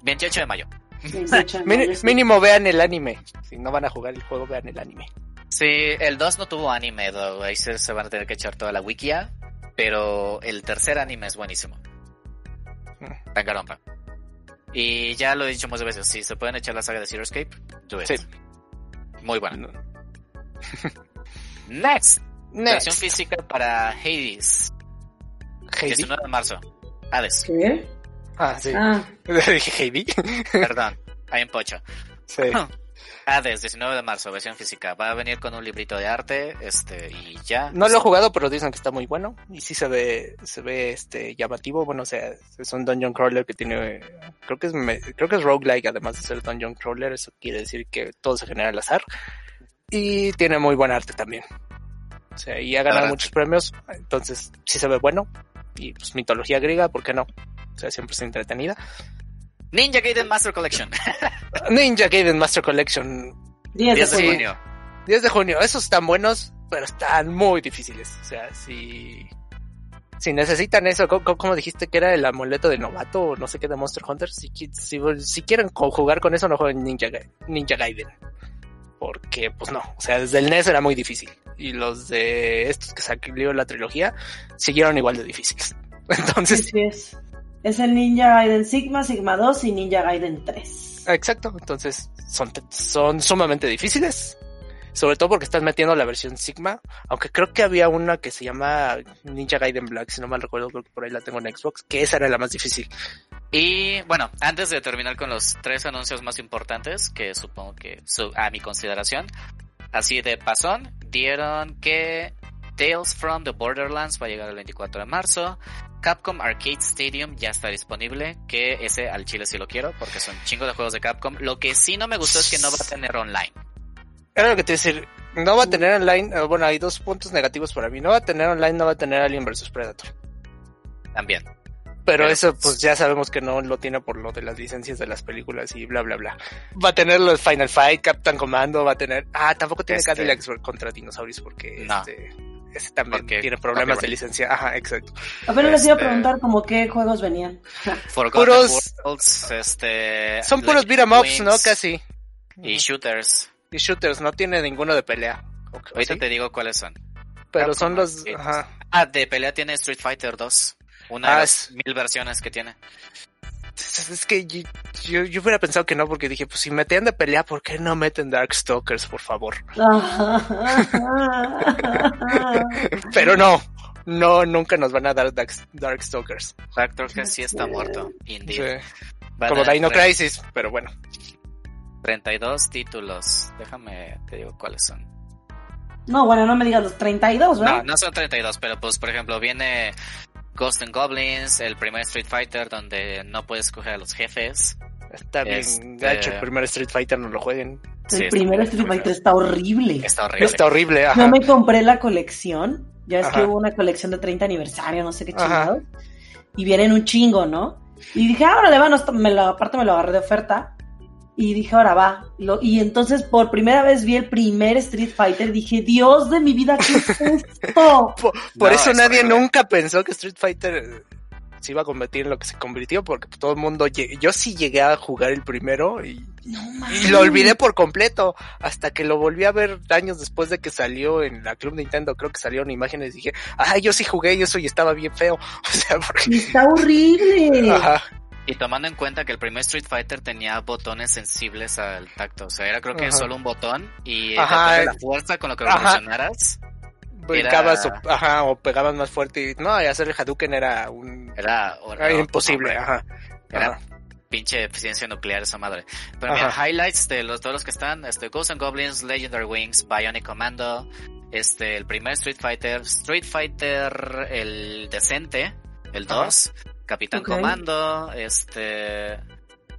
A: 28 de mayo.
C: 28 de mayo, sí.
B: mínimo vean el anime. Si no van a jugar el juego, vean el anime.
A: Sí, el 2 no tuvo anime, though. ahí se, se van a tener que echar toda la wikia, pero el tercer anime es buenísimo.
B: Mm.
A: Danganronpa. Y ya lo he dicho muchas veces, si se pueden echar la saga de Zero Escape, do it.
B: Sí.
A: Muy bueno. Next, versión física para Hades,
B: Heidi.
A: 19 de marzo. Hades,
C: ¿Qué?
B: Ah, sí.
C: Ah,
B: Dije Heidi.
A: perdón, hay en pocho.
B: sí.
A: Hades, 19 de marzo, versión física. Va a venir con un librito de arte, este, y ya.
B: No lo he jugado, pero dicen que está muy bueno. Y sí se ve, se ve este llamativo. Bueno, o sea, es un dungeon crawler que tiene, creo que es, me- creo que es roguelike, además de ser dungeon crawler. Eso quiere decir que todo se genera al azar. Y tiene muy buen arte también. O sea, y ha ganado muchos premios. Entonces, sí se ve bueno. Y pues mitología griega, ¿por qué no? O sea, siempre está entretenida.
A: Ninja Gaiden Master Collection.
B: Ninja Gaiden Master Collection.
C: 10 de
A: 10 de
C: junio.
A: junio.
B: 10 de junio, esos están buenos, pero están muy difíciles. O sea, si, si necesitan eso, ¿cómo, cómo dijiste que era el amuleto de novato o no sé qué de Monster Hunter? Si, qui- si, si quieren jugar con eso, no jueguen Ninja, Ninja Gaiden. Porque, pues no, o sea, desde el NES era muy difícil. Y los de estos que salió la trilogía siguieron igual de difíciles.
C: Sí,
B: Entonces,
C: sí es. Es el Ninja Gaiden Sigma, Sigma 2 y Ninja Gaiden 3.
B: Exacto, entonces son, son sumamente difíciles. Sobre todo porque estás metiendo la versión Sigma. Aunque creo que había una que se llama Ninja Gaiden Black, si no mal recuerdo, creo que por ahí la tengo en Xbox, que esa era la más difícil.
A: Y bueno, antes de terminar con los tres anuncios más importantes, que supongo que su- a mi consideración, así de pasón, dieron que Tales from the Borderlands va a llegar el 24 de marzo. Capcom Arcade Stadium ya está disponible, que ese al chile sí lo quiero, porque son chingo de juegos de Capcom. Lo que sí no me gustó es que no va a tener online.
B: Era lo que te iba a decir, no va a tener online, eh, bueno, hay dos puntos negativos para mí. No va a tener online, no va a tener Alien vs Predator.
A: También.
B: Pero
A: Pero,
B: eso,
A: pues-
B: ya sabemos que no lo tiene por lo de las licencias de las películas y bla, bla, bla. Va a tener los Final Fight, Captain Commando, va a tener. Ah, tampoco tiene
A: Este-
B: Cadillacs contra dinosaurios porque
A: No.
B: este. Ese también
A: Porque
B: tiene problemas de licencia. Ajá, exacto.
C: Apenas les iba a
A: Este-
C: preguntar como qué juegos venían.
A: Forgotten
B: Puros-
A: Worlds, este...
B: Son puros
A: Legend
B: beat'em ups, ¿no? Casi.
A: Y shooters.
B: Y shooters, no tiene ninguno de pelea.
A: Ahorita
B: ¿sí?
A: te digo cuáles son.
B: Pero
A: Capcom
B: son los. Ajá.
A: Ah, de pelea tiene Street Fighter 2. Una
B: Ah,
A: de las
B: es-
A: mil versiones que tiene.
B: Es que yo, yo, yo hubiera pensado que no, porque dije, pues si metían de pelea, ¿por qué no meten Darkstalkers, por favor? Pero no, no, nunca nos van a dar Dark- Darkstalkers.
A: Que sí está muerto. Indeed.
B: Sí, Como Dino Crisis, pero bueno.
A: 32 títulos. Déjame, te digo cuáles son.
C: No, bueno, no me digas los 32,
A: No,
C: ¿verdad?
A: no son 32, pero pues por ejemplo viene Ghost and Goblins, el primer Street Fighter donde no puedes escoger a los jefes.
B: Está bien
A: Este-
B: gacho, el primer Street Fighter no lo jueguen.
A: Sí,
C: el primer Street. Fighter está horrible.
A: Está horrible.
B: Está horrible, ajá.
C: Yo me compré la colección. Ya es que hubo una colección de 30 aniversario, no sé qué chingados. Y vienen un chingo, ¿no? Y dije, ahora le van, me lo, aparte me lo agarré de oferta. Y dije, ahora va. Lo- y entonces por primera vez vi el primer Street Fighter. Dije, Dios de mi vida, ¿qué es esto?
B: Por, por
A: No,
B: eso
A: es
B: nadie
A: horrible.
B: nunca pensó que Street Fighter eh, se iba a convertir en lo que se convirtió, porque todo el mundo, yo sí llegué a jugar el primero y,
C: No
B: y lo olvidé por completo, hasta que lo volví a ver años después de que salió en la Club Nintendo, creo que salieron imágenes y dije, ah, yo sí jugué y eso y estaba bien feo, o sea, porque...
C: Está horrible.
B: Ajá,
A: Y tomando en cuenta que el primer Street Fighter tenía botones sensibles al tacto, o sea, era creo que
B: Ajá.
A: solo un botón y
B: Ajá, eh.
A: la fuerza con lo que revolucionaras,
B: brincabas
A: Era-
B: o, ajá, o pegabas más fuerte y no, y hacer el Hadouken era un...
A: era,
B: Era imposible, ajá.
A: Era pinche eficiencia nuclear esa madre. Pero mira, highlights de los todos los que están, este Ghosts and Goblins, Legendary Wings, Bionic Commando, este el primer Street Fighter, Street Fighter el decente, el
B: Ajá.
A: 2, Capitán
C: Ok.
A: Comando, este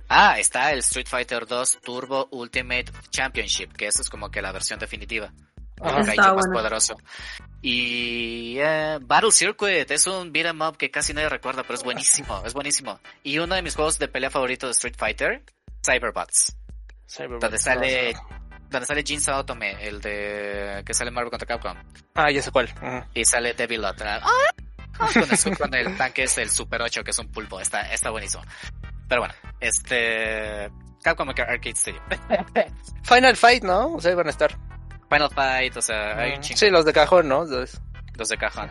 A: Ah, está el Street Fighter 2 Turbo Ultimate Championship, que eso es como que la versión definitiva.
B: Ajá.
A: El más
C: bueno.
A: poderoso. Y eh, Battle Circuit es un beat'em up que casi nadie recuerda, pero es buenísimo, es buenísimo. Y uno de mis juegos de pelea favorito de Street Fighter, Cyberbots,
B: Cyberbots,
A: donde sale, donde sale Jin Saotome, el de que sale en Marvel contra Capcom,
B: Ah, ya sé cuál.
A: Y sale Devil Lot. ¡Ah! Con el, su- con el tanque es el Super 8, que es un pulpo, está, está buenísimo. Pero bueno, este Capcom Arcade Stadium.
B: Final Fight, ¿no? O sea, iban a estar.
A: Final Fight, o sea, hay un chingo.
B: Sí, los de cajón, ¿no? Los-
A: Los de cajón.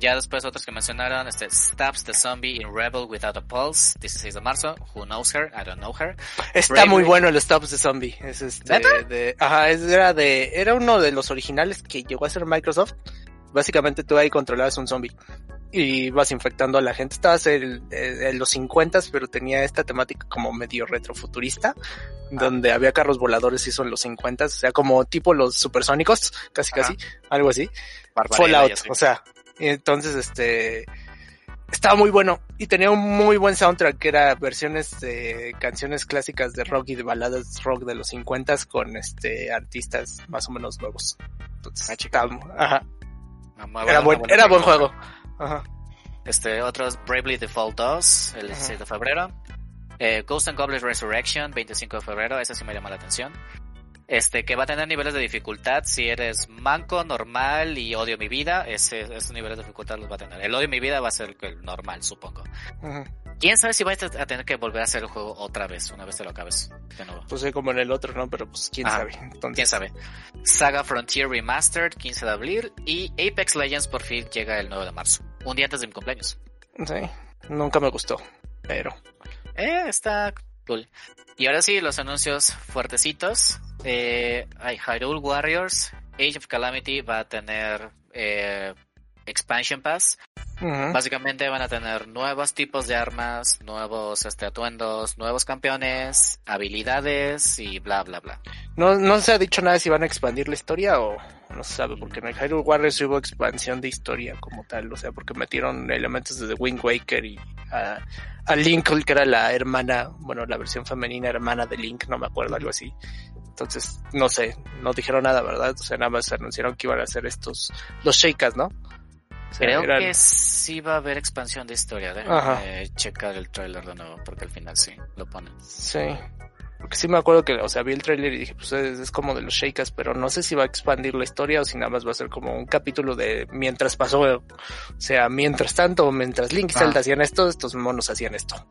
A: Ya después otros que mencionaron, este, Stabs the Zombie in Rebel Without a Pulse, 16 de marzo, Who Knows Her, I Don't Know Her.
B: Está
A: Bravery.
B: muy bueno el Stops de Zombie. Es este, de, ajá, es- era de, era uno de los originales que llegó a ser Microsoft. Básicamente tú ahí controlabas un zombie y vas infectando a la gente. Estabas en, en los 50 pero tenía esta temática como medio retrofuturista, donde había carros voladores y son los 50 o sea, como tipo los supersónicos, casi
A: Ajá.
B: casi, algo así.
A: Barbarella
B: Fallout, o sea, entonces este estaba muy bueno y tenía un muy buen soundtrack que era versiones de canciones clásicas de rock y de baladas rock de los 50 con este artistas más o menos nuevos. Entonces,
A: Ah,
B: estaba- ajá,
A: Ah, muy
B: era buen, era buen juego. Ajá.
A: Este, otros, Bravely Default 2, el
B: Ajá.
A: 16 de febrero. Eh, Ghost and Goblins Resurrection, 25 de febrero, ese sí me llama la atención. Este, que va a tener niveles de dificultad. Si eres manco, normal y odio mi vida, ese, esos niveles de dificultad los va a tener. El odio mi vida va a ser el normal, supongo.
B: Ujú.
A: ¿Quién sabe si vas a tener que volver a hacer el juego otra vez, una vez te lo acabes? De nuevo.
B: Pues sí, como en el otro, ¿no? Pero pues quién
A: Ajá.
B: sabe. Entonces,
A: ¿Quién sabe? Saga Frontier Remastered, 15 de abril. Y Apex Legends por fin llega el 9 de marzo. Un día antes de mi cumpleaños.
B: Sí, nunca me gustó. Pero.
A: Eh, está cool. Y ahora sí, los anuncios fuertecitos. Eh, hay Hyrule Warriors. Age of Calamity va a tener eh, Expansion Pass. Básicamente van a tener nuevos tipos de armas, nuevos este, atuendos, nuevos campeones, habilidades y bla bla bla.
B: No, no se ha dicho nada si van a expandir la historia o no se sabe, porque en el Hyrule Warriors hubo expansión de historia como tal, o sea, porque metieron elementos de The Wind Waker y a, a Link, que era la hermana, bueno, la versión femenina hermana de Link, no me acuerdo, algo así. Entonces, no sé, no dijeron nada, ¿verdad? O sea, nada más anunciaron que iban a hacer estos, los Sheikas, ¿no? O sea,
A: Creo
B: eran-
A: que sí va a haber expansión de historia. Déjame checar el trailer de nuevo porque al final sí lo ponen.
B: Sí. Porque sí me acuerdo que, o sea, vi el trailer y dije, pues es, es como de los Sheikas, pero no sé si va a expandir la historia o si nada más va a ser como un capítulo de mientras pasó, o sea, mientras tanto, mientras Link y
A: Ah.
B: Zelda hacían esto, estos monos hacían esto.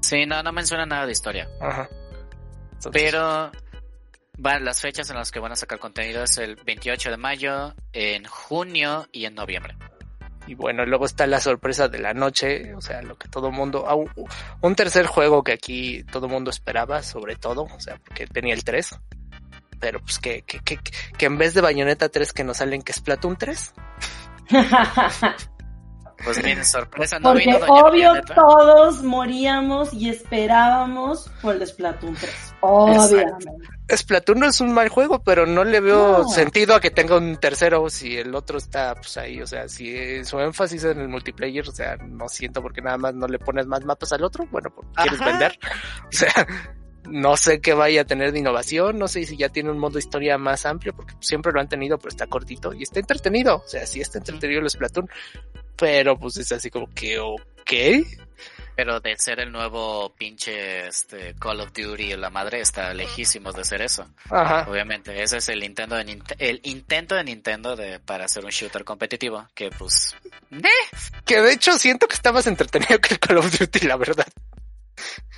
A: Sí, no, no menciona nada de historia.
B: Ajá. Entonces,
A: Pero van las fechas en las que van a sacar contenido es el 28 de mayo, en junio y en noviembre.
B: Y bueno, luego está la sorpresa de la noche, o sea, lo que todo mundo, un- tercer juego que aquí todo mundo esperaba, sobre todo, o sea, porque tenía el 3. Pero pues que, que, que, que en vez de Bayonetta 3 que nos salen que es Splatoon 3.
A: Pues miren, sorpresa, no
C: Porque
A: vino Doña
C: obvio todos moríamos y esperábamos por el Splatoon 3. Obviamente.
B: Splatoon no es un mal juego, pero no le veo
C: No.
B: sentido a que tenga un tercero si el otro está pues ahí, o sea, si su énfasis en el multiplayer, o sea, no siento porque nada más no le pones más mapas al otro, bueno, porque quieres
A: Ajá.
B: vender. O sea, no sé qué vaya a tener de innovación, no sé si ya tiene un modo historia más amplio, porque siempre lo han tenido, pero está cortito y está entretenido, o sea, sí está entretenido el Splatoon, pero pues es así como que, ok,
A: Pero de ser el nuevo pinche este, Call of Duty la madre está lejísimos de ser eso.
B: ajá,
A: Obviamente, ese es el Nintendo de Nint- el intento de Nintendo de para hacer un shooter competitivo que pues
B: que de hecho siento que está más entretenido que el Call of Duty, la verdad.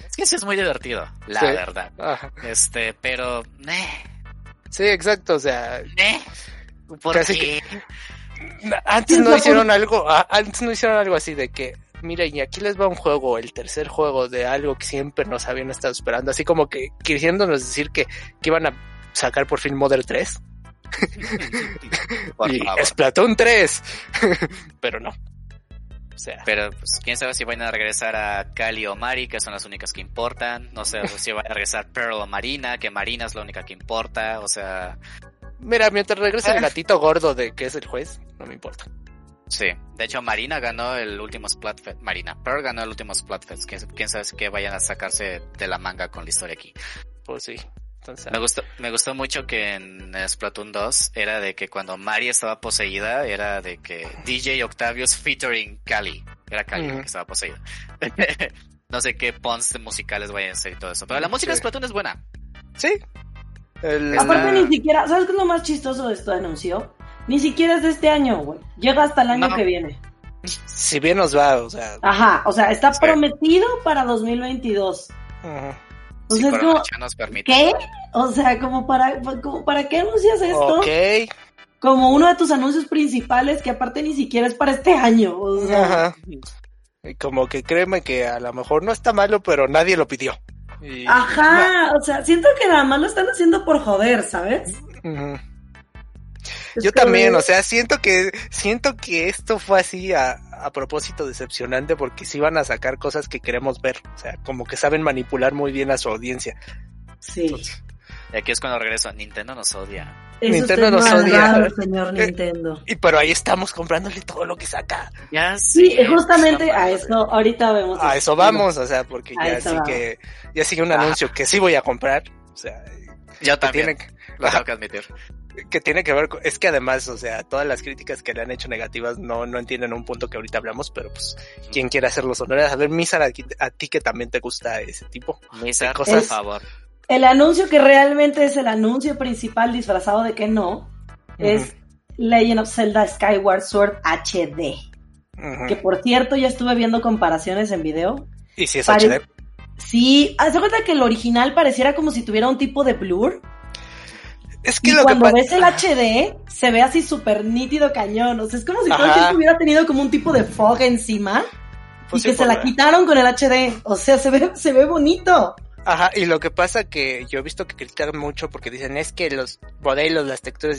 A: es que sí es muy divertido, la
B: Sí.
A: verdad.
B: Ajá.
A: Este, pero eh,
B: Sí, exacto, o sea,
A: eh, ¿por
B: Casi
A: qué?
B: Antes no hicieron algo, antes no hicieron algo así de que, mira, y aquí les va un juego, el tercer juego de algo que siempre nos habían estado esperando, así como que queriéndonos decir que, que iban a sacar por fin Modern 3
A: Por
B: y
A: favor.
B: Splatoon 3, pero no. O sea,
A: Pero pues quién sabe si van a regresar a Cali o Mari, que son las únicas que importan. No sé si van a regresar Pearl o Marina, que Marina es la única que importa. O sea,
B: mira, mientras regrese
A: Ah.
B: el gatito gordo de que es el juez, no me importa.
A: sí. De hecho, Marina ganó el último Splatfest. Marina, Pearl ganó el último Splatfest. ¿Quién, quién sabe que vayan a sacarse de la manga con la historia aquí.
B: Pues sí. Entonces,
A: Me gustó, me gustó mucho que en Splatoon 2 era de que cuando Mari estaba poseída, era de que DJ Octavius featuring Cali. Era Cali la
B: Ujú.
A: que estaba poseída. no sé qué pons musicales vayan a ser y todo eso. Pero la música de. Splatoon es buena.
B: sí. El-
C: Aparte ni siquiera, ¿sabes qué es lo más chistoso de este anuncio? Ni siquiera es de este año, güey. Llega hasta el año
A: No.
C: que viene.
B: si bien nos va, o sea,
C: Ajá, o sea, está
A: Sí.
C: prometido para 2022.
B: ujú.
C: O
A: Si
C: sea, es como,
A: Coronacha nos permite.
C: ¿qué? O sea, como para, como para qué anuncias esto?
B: ok,
C: Como uno de tus anuncios principales que aparte ni siquiera es para este año. O sea,
B: Ajá. Y como que créeme que a lo mejor no está malo, pero nadie lo pidió. Y-
C: Ajá, o sea, siento que nada más lo están haciendo por joder, ¿sabes? Es
B: Yo también, o sea, siento que siento que esto fue así a, a propósito decepcionante porque sí van a sacar cosas que queremos ver, o sea, como que saben manipular muy bien a su audiencia.
C: Sí.
A: Y aquí es cuando regreso. Nintendo nos odia.
B: Nintendo nos odia.
C: señor
B: Eh,
C: Nintendo.
B: Y pero ahí estamos comprándole todo lo que saca.
A: Ya
C: Sí, justamente
A: está
C: a eso, ahorita vemos.
B: A eso vamos, o sea, porque
C: A
B: ya sí
C: vamos.
B: que ya sigue un
A: Ah.
B: anuncio que sí voy a comprar, o sea,
A: Yo también.
B: tiene que-
A: Lo tengo que admitir.
B: que tiene que ver con, es que además, o sea, todas las críticas que le han hecho negativas no, no entienden un punto que ahorita hablamos, pero pues, ¿quién quiere hacer los honores? A ver, Misa, a, ti- a ti que también te gusta ese tipo.
A: Misa,
B: cosas-
A: por favor.
C: El anuncio que realmente es el anuncio principal disfrazado de que no es Legend of Zelda Skyward Sword HD. Que por cierto, ya estuve viendo comparaciones en video.
B: Y si es
C: Pare-
B: HD.
C: Sí, haz cuenta que el original pareciera como si tuviera un tipo de blur.
B: Es que
C: Y
B: lo
C: cuando ves el HD, se ve así súper nítido cañón. O sea, es como si todo el hubiera tenido como un tipo de fog encima.
B: Pues
C: y
B: sí,
C: que se la- quitaron con el HD. O sea, se ve, se ve bonito.
B: Ajá, y lo que pasa que yo he visto que critican mucho porque dicen es que los modelos, las texturas,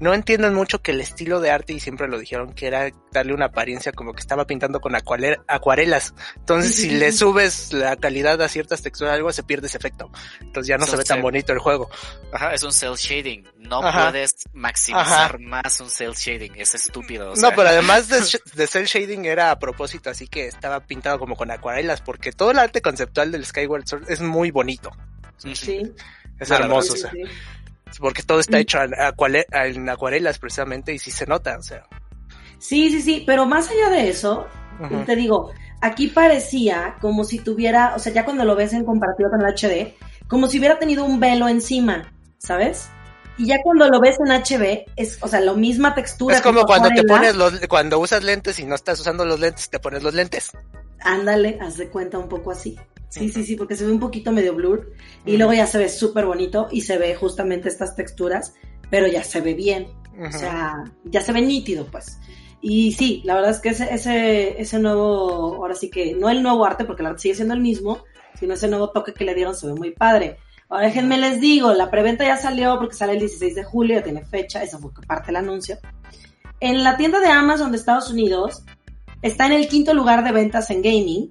B: no entienden mucho que el estilo de arte, y siempre lo dijeron, que era darle una apariencia como que estaba pintando con acuare- acuarelas. Entonces, si le subes la calidad a ciertas texturas, algo se pierde ese efecto. Entonces ya no
A: Sí,
B: se ve tan bonito el juego.
A: Ajá, es un cel shading. No
B: Ajá.
A: puedes maximizar más un cel shading. Es estúpido. o sea.
B: No, pero además de, de cel shading era a propósito, así que estaba pintado como con acuarelas, porque todo el arte conceptual del Skyward Sword es muy bonito.
A: Ujú.
C: Sí.
B: Es
A: Claro,
B: hermoso,
C: Sí,
B: o sea.
C: sí,
B: porque todo está
C: Mm.
B: hecho en, acuarelas precisamente y sí se nota, o sea.
C: Sí, sí, sí, pero más allá de eso, te digo, aquí parecía como si tuviera, o sea, ya cuando lo ves en comparativo con el HD, como si hubiera tenido un velo encima, ¿sabes? Y ya cuando lo ves en HB, es, o sea, la misma textura.
B: Es como cuando te pones los, cuando usas lentes y no estás usando los lentes, te pones los lentes.
C: Ándale, haz de cuenta un poco así. Sí, sí, sí, porque se ve un poquito medio blur y luego ya se ve súper bonito y se ve justamente estas texturas, pero ya se ve bien. O sea, ya se ve nítido, pues. Y sí, la verdad es que ese, ese, ese nuevo, ahora sí que, no el nuevo arte, porque el arte sigue siendo el mismo, sino ese nuevo toque que le dieron se ve muy padre. Ahora déjenme les digo, la preventa ya salió porque sale el 16 de julio, ya tiene fecha, esa fue parte del anuncio. En la tienda de Amazon de Estados Unidos está en el quinto lugar de ventas en gaming,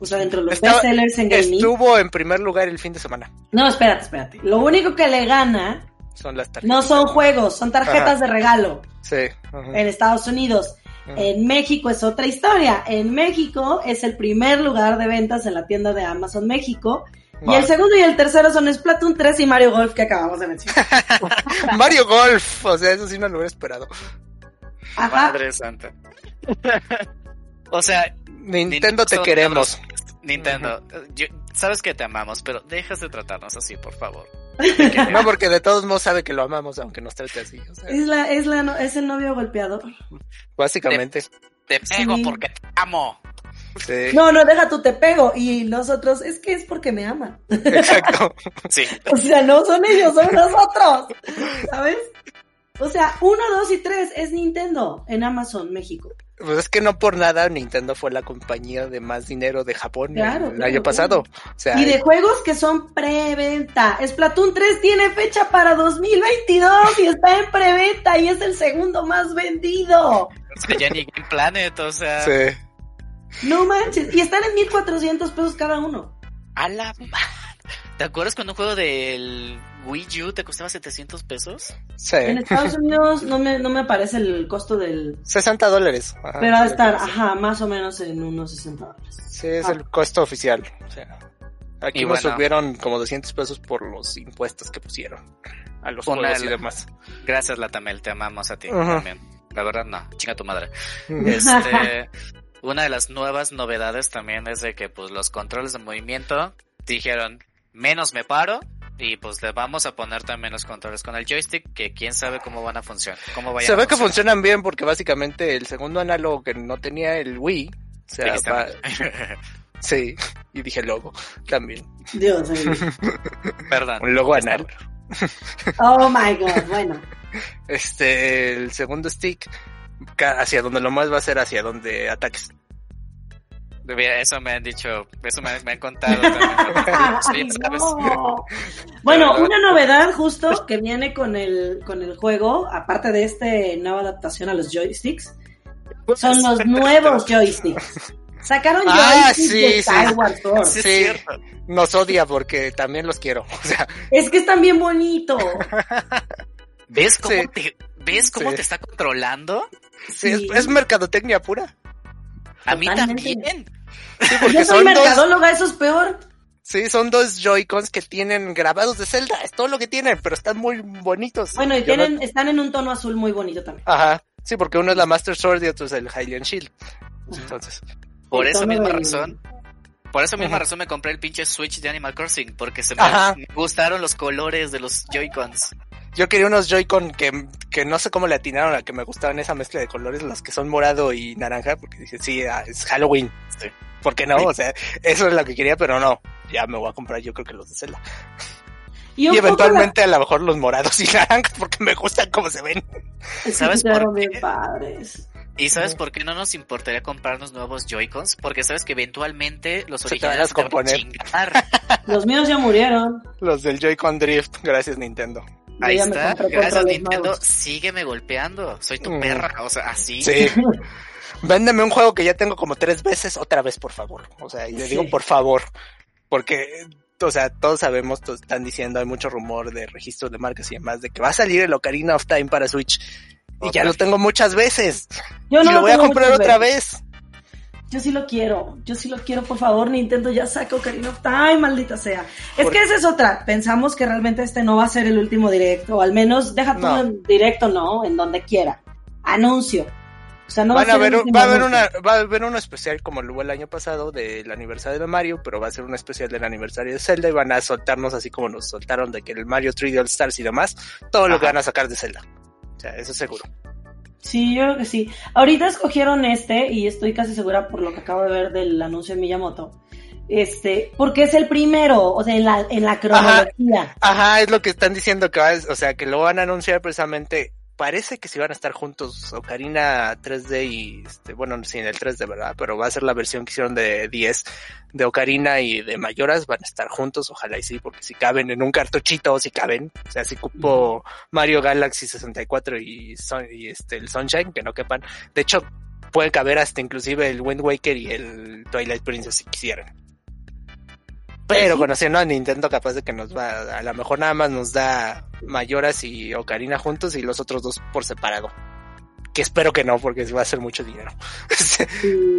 C: o sea, dentro de los
B: Estaba-
C: bestsellers en gaming.
B: Estuvo en primer lugar el fin de semana.
C: No, espérate, espérate. Lo único que le gana
B: Son las tarjetas.
C: no son juegos, son tarjetas
B: Ajá.
C: de regalo.
B: Sí.
C: en Estados Unidos. En México es otra historia. En México es el primer lugar de ventas en la tienda de Amazon México. Y el segundo y el tercero son Splatoon 3 y Mario Golf que acabamos de mencionar.
B: Mario Golf, o sea, eso sí no lo hubiera esperado.
C: Ajá.
A: Madre santa. o sea,
B: Nintendo te queremos.
A: Nintendo, yo- sabes que te amamos, pero dejas de tratarnos así, por favor.
B: No, porque de todos modos sabe que lo amamos, aunque nos trate así. O sea,
C: Es, la, es, la, no- es el novio golpeador.
B: básicamente.
A: Te pego
C: Sí.
A: porque te amo.
B: Sí,
C: No, no, deja tú, te pego. Y nosotros, es que es porque me aman.
B: exacto.
A: Sí.
C: O sea, no son ellos, son nosotros. ¿Sabes? O sea, uno, dos y tres es Nintendo en Amazon México.
B: Pues es que no por nada Nintendo fue la compañía de más dinero de Japón
C: Claro,
B: el
C: claro,
B: año pasado. O sea,
C: Y de juegos que son preventa. Splatoon 3 tiene fecha para 2022 y está en preventa y es el segundo más vendido.
A: Es que ya ni Game Planet, o sea.
B: sí.
C: No manches. Y están en 1400 pesos cada uno.
A: A la madre. ¿Te acuerdas cuando un juego del Wii U te costaba 700 pesos?
B: Sí.
C: En Estados Unidos no me, no me aparece el costo del...
B: 60 dólares. Ajá,
C: Pero va a estar, ajá, más o menos en unos 60 dólares.
B: Sí, es
C: Ah.
B: el costo oficial. O sea, aquí
A: Y
B: nos
A: bueno.
B: subieron como 200 pesos por los impuestos que pusieron a los juegos y demás.
A: Gracias, Latamel, te amamos a ti
B: Ajá.
A: también. La verdad, no, chinga tu madre. Este, una de las nuevas novedades también es de que pues los controles de movimiento dijeron menos me paro y pues le vamos a poner también los controles con el joystick que quién sabe cómo van a funcionar. Cómo vayan
B: Se
A: a
B: ve que funcionan bien porque básicamente el segundo análogo que no tenía el Wii, o sea,
A: Dijiste,
B: va- sí, y dije logo también,
C: Dios mío.
A: Perdón.
B: un logo anal.
C: Oh my god, bueno.
B: Este, el segundo stick, hacia donde lo más va a ser hacia donde ataques.
A: Eso me han dicho, eso me, me han contado.
C: No. Bueno, una novedad justo que viene con el, con el juego, aparte de este nueva adaptación a los joysticks, son los nuevos joysticks. Sacaron
B: Ah,
C: joysticks
B: sí,
C: de
B: sí.
C: Skyward Sword.
A: Sí.
B: Nos odia porque también los quiero. O sea,
C: Es que están bien bonitos.
A: ¿Ves cómo,
B: Sí.
A: te, ¿ves cómo
B: Sí.
A: te está controlando?
B: sí,
C: Sí.
B: Es, es mercadotecnia pura.
A: A mí
C: Totalmente.
A: también.
B: Sí, porque
C: Yo soy
B: son dos,
C: mercadóloga, eso es peor.
B: sí, son dos Joy-Cons que tienen grabados de Zelda, es todo lo que tienen, pero están muy bonitos.
C: Bueno, y
B: no-
C: tienen, están en un tono azul muy bonito también.
B: Ajá, sí, porque uno es la Master Sword y otro es el Hylian Shield. Entonces,
A: Por esa misma razón, Por esa misma
B: Ajá.
A: razón me compré el pinche Switch de Animal Crossing, porque se me,
B: Ajá.
A: me gustaron los colores de los Joy-Cons.
B: Yo quería unos Joy-Con que, que no sé cómo le atinaron a que me gustaban esa mezcla de colores, los que son morado y naranja, porque dije, sí, ah, es Halloween.
A: Sí.
B: ¿Por qué no?
A: Sí.
B: O sea, eso es lo que quería, pero no. Ya me voy a comprar yo creo que los de Zelda.
C: Y,
B: eventualmente a lo mejor los morados y naranjas porque me gustan cómo se ven.
A: ¿Sabes por qué?
C: padres.
A: ¿Y sabes por qué no nos importaría comprarnos nuevos Joy-Cons? Porque sabes que eventualmente los
B: Se te van a
A: originales se te van a
B: descomponer.
C: Los míos ya murieron.
B: Los del Joy-Con Drift, gracias Nintendo.
A: Ahí está. Gracias Nintendo. Sígueme golpeando. Soy tu
B: Mm.
A: perra. O sea, así.
B: Sí. Véndeme un juego que ya tengo como tres veces, otra vez, por favor. O sea, y le
C: Sí.
B: digo por favor. Porque, o sea, todos sabemos, todos están diciendo, hay mucho rumor de registro de marcas y demás, de que va a salir el Ocarina of Time para Switch. Y ya lo tengo muchas veces.
C: Yo
B: y
C: no
B: lo voy a comprar otra
C: veces.
B: vez.
C: Yo sí lo quiero, yo sí lo quiero, por favor, Nintendo, ya saca Ocarina of Time, maldita sea. Es
B: Por-
C: que esa es otra, pensamos que realmente este no va a ser el último directo, o al menos deja tú
B: No.
C: en directo, no, en donde quiera. Anuncio. O sea, no
B: Van
C: va
B: a
C: ser
B: ver, un- va a haber una, va a haber uno especial como lo hubo el año pasado del aniversario de Mario, pero va a ser un especial del aniversario de Zelda y van a soltarnos así como nos soltaron de que el Mario 3D All Stars y demás, todo lo que van a sacar de Zelda. O sea, eso seguro.
C: Sí, yo creo que sí. Ahorita escogieron este, y estoy casi segura por lo que acabo de ver del anuncio de Miyamoto. Este, porque es el primero, o sea, en la, en la cronología.
B: Ajá, es lo que están diciendo que va, o sea, que lo van a anunciar precisamente. Parece que si van a estar juntos Ocarina 3D y, este, bueno, sin el 3D, ¿verdad? Pero va a ser la versión que hicieron de 10 de Ocarina y de Mayoras, van a estar juntos, ojalá y sí, porque si caben en un cartuchito, si caben, o sea, si cupo Mario Galaxy 64 y, Sun- y este, el Sunshine, que no quepan. De hecho, pueden caber hasta inclusive el Wind Waker y el Twilight Princess si quisieran. Pero conociendo a Nintendo capaz de que nos va, a lo mejor nada más nos da Mayoras y Ocarina juntos y los otros dos por separado. Que espero que no, porque va a ser mucho dinero.
C: Sí,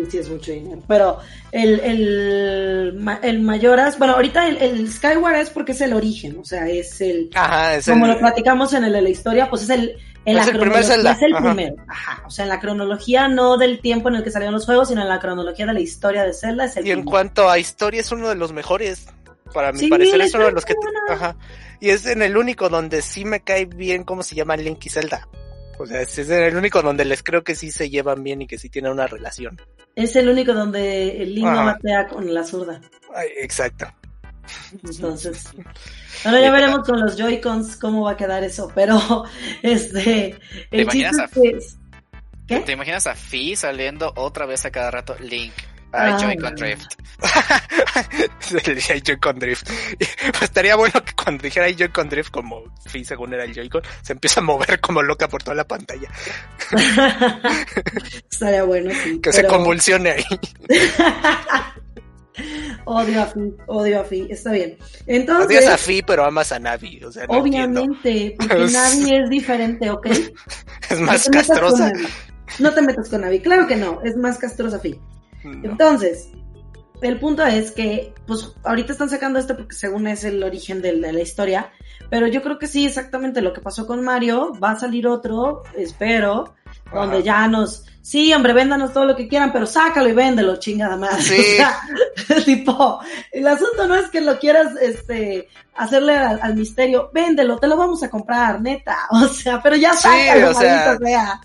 C: sí es mucho dinero. Pero el, el, el Mayoras, bueno, ahorita el, el Skyward es porque es el origen, o sea, es el,
B: Ajá, es
C: como
B: el-
C: lo platicamos en el de la historia, pues es el, en
B: Es
C: la
B: el primer Zelda,
C: es el
B: ajá.
C: primero. Ajá, o sea, en la cronología no del tiempo en el que salieron los juegos, sino en la cronología de la historia de Zelda es el
B: Y en cuanto a historia es uno de los mejores. Para mi
C: Sí,
B: parecer es uno de los que... Ajá. Y es en el único donde sí me cae bien cómo se llaman Link y Zelda. O sea, es en el único donde les creo que sí se llevan bien y que sí tienen una relación.
C: Es el único donde el Link no
B: Ajá.
C: batea con la zurda.
B: Ay, exacto.
C: Entonces, bueno, ya veremos con los Joy-Cons cómo va a quedar eso, pero este, el chiste
A: imaginas
C: es que es- ¿Qué?
A: ¿Te imaginas a Fi saliendo otra vez a cada rato Link a
C: Ah,
A: Joy-Con. Drift?
B: Se le decía Joy-Con Drift. Pues estaría bueno que cuando dijera Joy-Con Drift, como Fi según era el Joy-Con, se empieza a mover como loca por toda la pantalla.
C: Estaría bueno, sí.
B: Que se convulsione ahí.
C: Odio a Fi, odio a Fi, está bien. Entonces,
B: Odias a Fi, pero amas a Navi. O sea, no entiendo.
C: obviamente, porque Navi es diferente, ¿ok?
B: Es más
C: no
B: castrosa.
C: No te metas con Navi, claro que no, es más castrosa Fi.
B: No.
C: Entonces, el punto es que, pues, ahorita están sacando este porque según es el origen de, la historia, pero yo creo que sí, exactamente lo que pasó con Mario, va a salir otro, espero, donde ya nos, sí, hombre, véndanos todo lo que quieran, pero sácalo y véndelo, chingada madre.
B: Sí.
C: O sea, tipo, el asunto no es que lo quieras, este, hacerle al, al misterio, véndelo, te lo vamos a comprar, neta, o sea, pero ya
B: Sí,
C: sácalo,
B: o sea.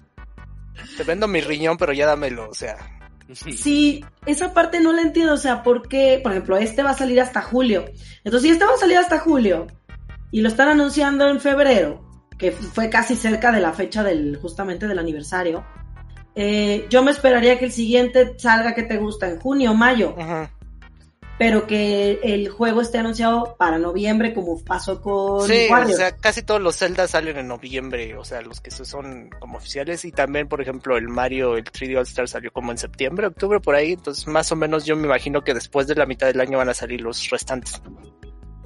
B: Te vendo mi riñón, pero ya dámelo. O sea,
C: Sí, esa parte no la entiendo, o sea, ¿por qué? Por ejemplo, este va a salir hasta julio. Entonces, si este va a salir hasta julio y lo están anunciando en febrero, que fue casi cerca de la fecha del justamente del aniversario, eh, yo me esperaría que el siguiente salga que te gusta en junio o mayo, pero que el juego esté anunciado para noviembre como pasó con
B: sí, o sea, casi todos los Zelda salen en noviembre, o sea, los que son como oficiales. Y también, por ejemplo, el Mario, el 3D All Star salió como en septiembre, octubre, por ahí, entonces más o menos yo me imagino que después de la mitad del año van a salir los restantes.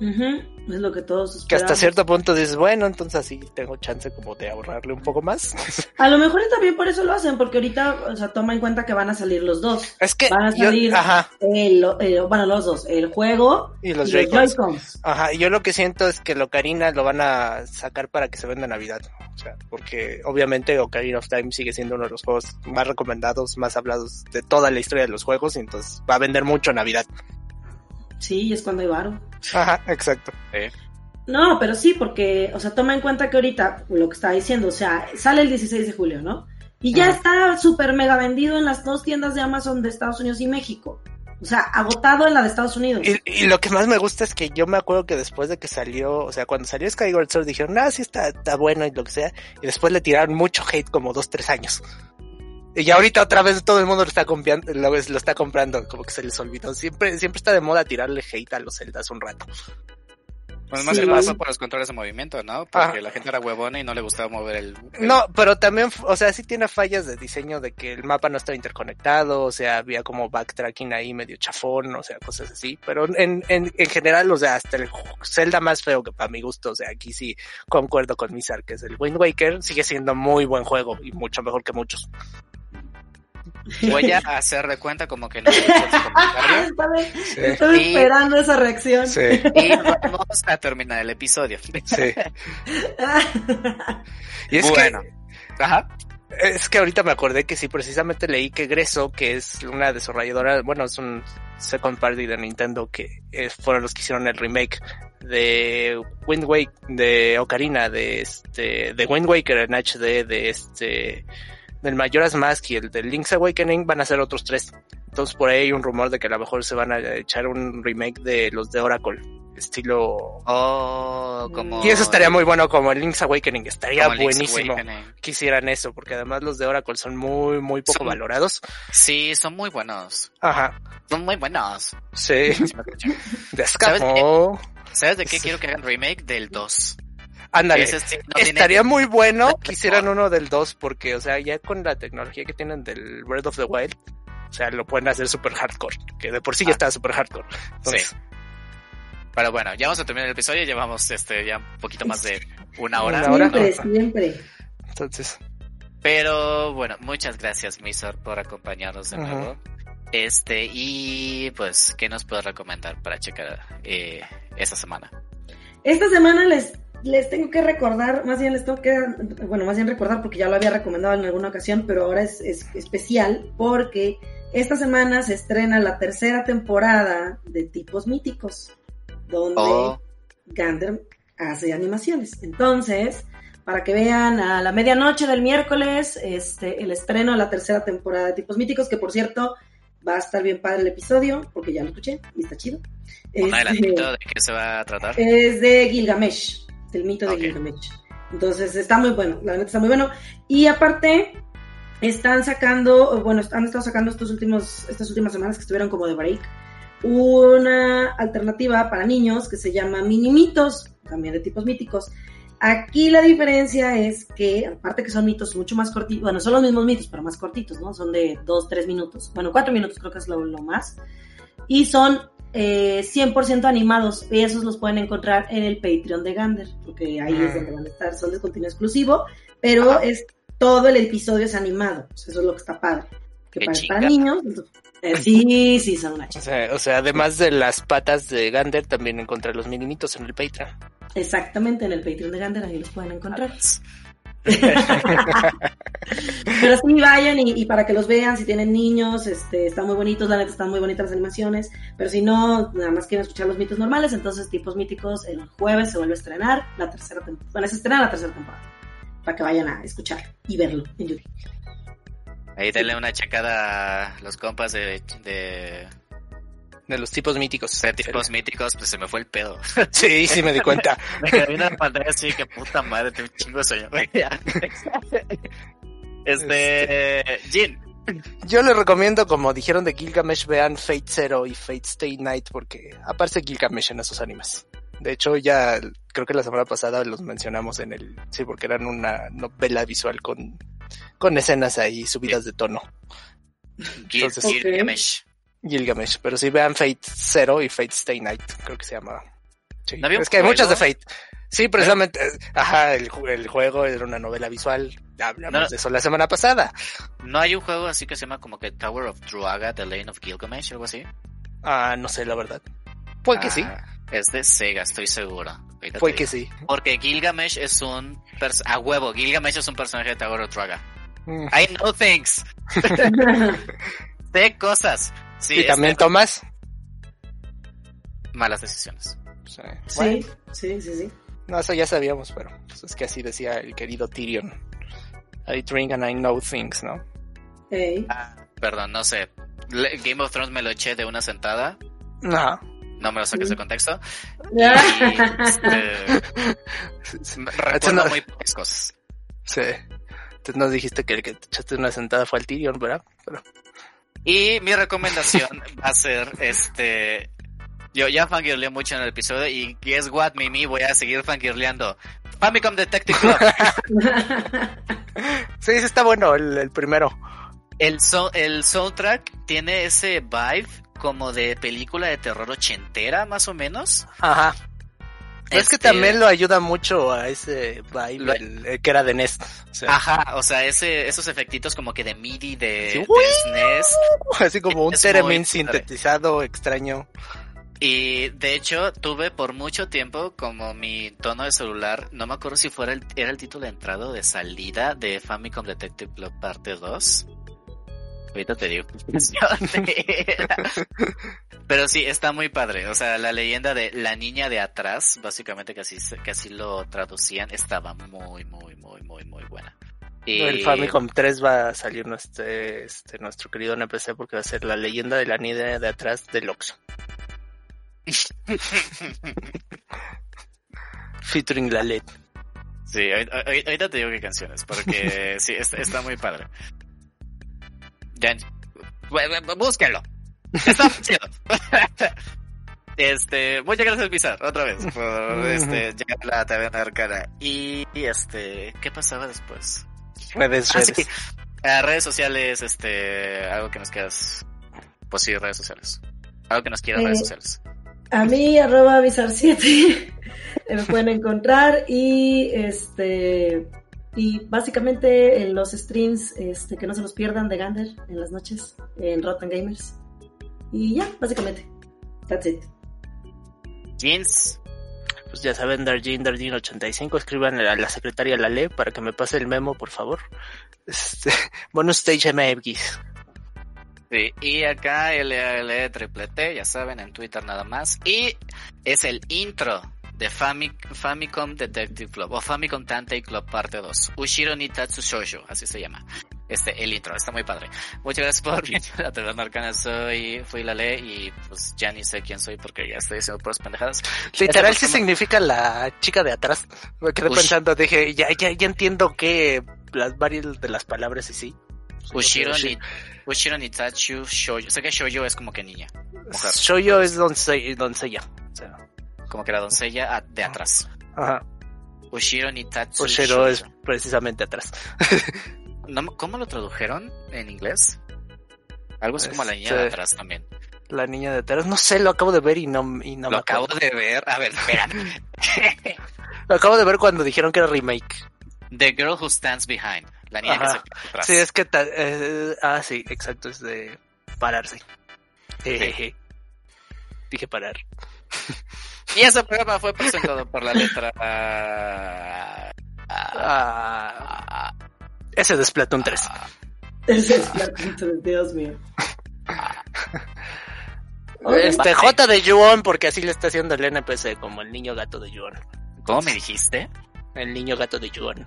C: Ujú, es lo que todos
B: Que hasta
C: esperamos.
B: cierto punto dices, bueno, entonces así tengo chance como de ahorrarle un poco más.
C: A lo mejor y también por eso lo hacen, porque ahorita, o sea, toma en cuenta que van a salir los dos.
B: es que
C: Van a
B: yo,
C: salir
B: ajá,
C: el, el- bueno, los dos, el juego
B: y
C: y
B: los
C: los
B: Joy-Cons.
C: Joy-Cons.
B: Ajá, y yo lo que siento es que el Ocarina lo van a sacar para que se venda en Navidad. O sea, porque obviamente Ocarina of Time sigue siendo uno de los juegos más recomendados, más hablados de toda la historia de los juegos, y entonces va a vender mucho Navidad.
C: Sí, es cuando hay varo.
B: Ajá, exacto.
C: No, pero sí, porque, o sea, toma en cuenta que ahorita, lo que estaba diciendo, o sea, sale el 16 de julio, ¿no? Y ya
B: Ajá.
C: está súper mega vendido en las dos tiendas de Amazon de Estados Unidos y México. O sea, agotado en la de Estados Unidos.
B: Y, y lo que más me gusta es que yo me acuerdo que después de que salió, o sea, cuando salió Skyward Sword dijeron, ah, sí está, está bueno y lo que sea, y después le tiraron mucho hate como dos, tres años. Y ya ahorita otra vez todo el mundo lo está comprando, lo, lo está comprando, como que se les olvidó. Siempre, siempre está de moda tirarle hate a los Zeldas un rato.
A: Pues más
C: Sí.
A: que pasó por los controles de movimiento, ¿no? Porque
B: Ah.
A: la gente era huevona y no le gustaba mover el... el-
B: No, pero también, o sea, sí tiene fallas de diseño de que el mapa no estaba interconectado, o sea, había como backtracking ahí medio chafón, o sea, cosas así. Pero en, en, en general, o sea, hasta el Zelda más feo que para mi gusto, o sea, aquí sí concuerdo con Mizar, que es el Wind Waker, sigue siendo muy buen juego y mucho mejor que muchos.
A: Voy a hacer de cuenta como que no comentario.
C: Estaba,
B: Sí,
C: estaba
A: Y-
C: esperando esa reacción.
B: sí,
A: Y vamos a terminar el episodio.
B: sí. Y es
A: bueno. Ajá.
B: que, es que ahorita me acordé que sí, precisamente leí que Greso, que es una desarrolladora, bueno, es un second party de Nintendo que eh, fueron los que hicieron el remake de Wind Waker, de Ocarina, de este, de Wind Waker en HD, de este, del Majora's Mask y el de Link's Awakening van a ser otros tres. Entonces por ahí hay un rumor de que a lo mejor se van a echar un remake de los de Oracle, estilo...
A: Oh, como...
B: Y eso estaría muy bueno como el Link's Awakening, estaría
A: como
B: buenísimo
A: Awakening.
B: que hicieran eso, porque además los de Oracle son muy, muy poco
A: Son-
B: valorados.
A: Sí, son muy buenos.
B: Ajá,
A: Son muy buenos.
B: sí,
A: ¿Sabes
B: escapo.
A: ¿Sabes de qué
B: Sí.
A: quiero que hagan remake? Del 2.
B: Ándale.
A: Sí no tiene-
B: Estaría muy bueno que hicieran uno del 2, porque, o sea, ya con la tecnología que tienen del Breath of the Wild, o sea, lo pueden hacer super hardcore, que de por sí ya
A: Ah.
B: está super hardcore. Entonces,
A: Sí. Pero bueno, ya vamos a terminar el episodio. Llevamos este ya un poquito más de una hora.
B: Una hora.
C: Siempre, siempre.
B: entonces,
A: Pero bueno, muchas gracias, Misor, por acompañarnos de nuevo. Este, y pues, ¿qué nos puedes recomendar para checar eh, esta semana?
C: Esta semana les, les tengo que recordar, más bien les tengo que, bueno, más bien recordar porque ya lo había recomendado en alguna ocasión, pero ahora es, es especial porque esta semana se estrena la tercera temporada de Tipos Míticos, donde
A: Oh,
C: Gander hace animaciones. Entonces, para que vean a la medianoche del miércoles, este, el estreno de la tercera temporada de Tipos Míticos, que por cierto, va a estar bien padre el episodio, porque ya lo escuché y está chido.
A: un
C: Este,
A: adelantito de qué se va a tratar.
C: es de Gilgamesh, del mito de. Gilgamesh. Entonces está muy bueno, la verdad está muy bueno. Y aparte, están sacando, bueno, han estado sacando estos últimos, estas últimas semanas que estuvieron como de break, una alternativa para niños que se llama Minimitos, también de tipos míticos. Aquí la diferencia es que, aparte que son mitos mucho más cortitos, bueno, son los mismos mitos, pero más cortitos, ¿no? Son de 2, 3 minutos, bueno, 4 minutos creo que es lo, lo más. Y son eh, 100% animados, y esos los pueden encontrar en el Patreon de Gander, porque ahí es donde van a estar, son de contenido exclusivo, pero es todo el episodio es animado, o sea, eso es lo que está padre. Que para, niños, eh, sí, sí, son una
B: o
C: chica.
B: sea, o sea, además de las patas de Gander, también encontrar los minimitos en el Patreon.
C: Exactamente, en el Patreon de Gander ahí los pueden encontrar. Pero sí, vayan y, para que los vean, si tienen niños, este, están muy bonitos, la neta están muy bonitas las animaciones, pero si no, nada más quieren escuchar los mitos normales, entonces Tipos Míticos el jueves se vuelve a estrenar la tercera temporada, bueno, se estrena la tercera temporada, para que vayan a escuchar y verlo en YouTube.
A: Ahí denle una checada a los compas de, De
B: los tipos míticos.
A: de tipos míticos, pues se me fue el pedo.
B: Sí, sí me di cuenta.
A: Me quedé viendo la pantalla así que puta madre, te chingo de sueño. Este, Jin,
B: Yo les recomiendo, como dijeron de Gilgamesh, vean Fate Zero y Fate Stay Night porque aparece Gilgamesh en esos animes. De hecho, ya creo que la semana pasada los mencionamos en el... Sí, porque eran una novela visual con, con escenas ahí subidas de tono.
A: Gil,
B: Entonces-
A: Gil
C: Ok.
A: Gamesh.
B: Gilgamesh. Pero sí, vean Fate Zero y Fate Stay Night, creo que se llama. Sí.
A: ¿No había un
B: Es que hay muchas de Fate. Sí, precisamente. eh, Ajá, el, ju- el juego era una novela visual. Hablamos
A: No.
B: de eso la semana pasada.
A: ¿No hay un juego así que se llama como que Tower of Druaga, The Lane of Gilgamesh, algo así?
B: Ah, no sé, la verdad. Puede que sí.
A: Ah, Es de Sega, estoy seguro.
B: Puede que sí.
A: Porque Gilgamesh es un... pers- A huevo, Gilgamesh es un personaje de Tower of Druaga.
B: Mm.
A: I know things. Sé cosas. Sí,
B: y también Tomás.
A: malas decisiones.
B: Sí.
C: Sí,
B: Bueno,
C: sí, sí, sí.
B: no, eso ya sabíamos, pero pues, es que así decía el querido Tyrion. I drink and I know things, ¿no?
C: Ey.
A: Ah, perdón, no sé. Le- Game of Thrones me lo eché de una sentada.
B: No.
A: No me lo saques de contexto. Y,
C: Ya.
A: este, recuerdo
B: no-
A: muy pocas cosas.
B: Sí. Entonces nos dijiste que el que te echaste una sentada fue al Tyrion, ¿verdad? Pero,
A: Y mi recomendación va a ser este. Yo ya fangirleé mucho en el episodio y guess what, Mimi, voy a seguir fangirleando. Famicom Detective Club.
B: sí, ese está bueno, el, el primero.
A: El, so- el soundtrack tiene ese vibe como de película de terror ochentera, más o menos.
B: Ajá. Es que
A: Este-
B: también lo ayuda mucho a ese vibe,
A: Lo-
B: el- el que era de NES. O sea,
A: Ajá, o sea, ese, esos efectitos como que de MIDI, de,
B: Sí,
A: de
B: ¡uy!
A: SNES.
B: así como un Theremin sintetizado extraño.
A: Y de hecho, tuve por mucho tiempo como mi tono de celular, no me acuerdo si fuera el, era el título de entrada o de salida de Famicom Detective Club parte 2. Ahorita te digo. Pero sí, está muy padre. O sea, la leyenda de la niña de atrás, básicamente que así, se- que así lo traducían, estaba muy, muy, muy, muy, muy buena. Y...
B: El Famicom 3 va a salir nuestro, este, nuestro querido NPC porque va a ser la leyenda de la niña de atrás del Oxxo. Featuring la LED.
A: Sí, ahorita, te digo qué canciones, porque sí, está, está muy padre. Búsquenlo. Está chido. Este, muchas gracias Pizar, otra vez, por este, llegar a la taberna arcana. Y, y, este, ¿qué pasaba después?
B: Redes,
A: Ah,
B: redes.
A: sí. Ah, redes sociales, este, algo que nos quieras, pues sí, redes sociales. Algo que nos quieras,
C: Eh,
A: redes sociales.
C: A mí, arroba avisar 7 me pueden encontrar y este y básicamente en los streams este que no se los pierdan de Gander en las noches en Rotten Gamers. Y ya, básicamente. That's it.
A: Jeans.
B: Pues ya saben, Darjin, Darjin 85, escriban a la secretaria la ley para que me pase el memo, por favor. Este, bonus stage MX.
A: Sí, y acá LAL triple T, ya saben, en Twitter nada más. Y es el intro de Famic- Famicom Detective Club, o Famicom Tantei Club parte 2. Ushiro ni Tatsu Shoujo, así se llama. Este, el intro, está muy padre. Muchas gracias por venir a Taberna Arcana, soy, fui la ley y pues ya ni sé quién soy porque ya estoy haciendo puras pendejadas.
B: Literal sí significa la chica de atrás. Me quedé
A: Ush.
B: pensando, dije, ya, ya, ya entiendo que las varias de las palabras y sí.
A: Ushiro
B: Ushi-
A: ni, Ushiro ni Tatsu Shoujo. Sé que Shoujo es como que niña, mujer,
B: Shoujo es donce- doncella. O sea,
A: como que la doncella de atrás.
B: ajá.
A: Ushiro ni Tatsu
B: Oshiro
A: Shoujo.
B: es precisamente atrás.
A: No ¿Cómo lo tradujeron en inglés? Algo así como la niña de
B: Este,
A: atrás también.
B: La niña de atrás, no sé, lo acabo de ver y no, y no me
A: lo acabo de ver. A ver, espérate.
B: Lo acabo de ver cuando dijeron que era remake.
A: The Girl Who Stands Behind. La niña
B: Ajá.
A: que se queda atrás.
B: Sí, es que... eh, ah, sí, exacto, es de pararse. Jejeje. Dije parar.
A: Y ese programa fue presentado por la letra... ah, ah,
B: Ah, ese de Splatoon 3.
C: Ese es Splatoon, Dios mío.
B: Este, J de Yuon, porque así le está haciendo el NPC, como el niño gato de Yuon.
A: ¿Cómo me dijiste?
B: El niño gato de Yuon.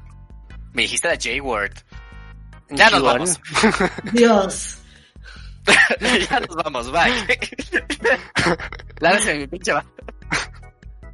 A: Me dijiste la J-Word. Ya nos vamos.
C: Dios.
A: ya nos vamos, bye. Lárgase mi pinche va.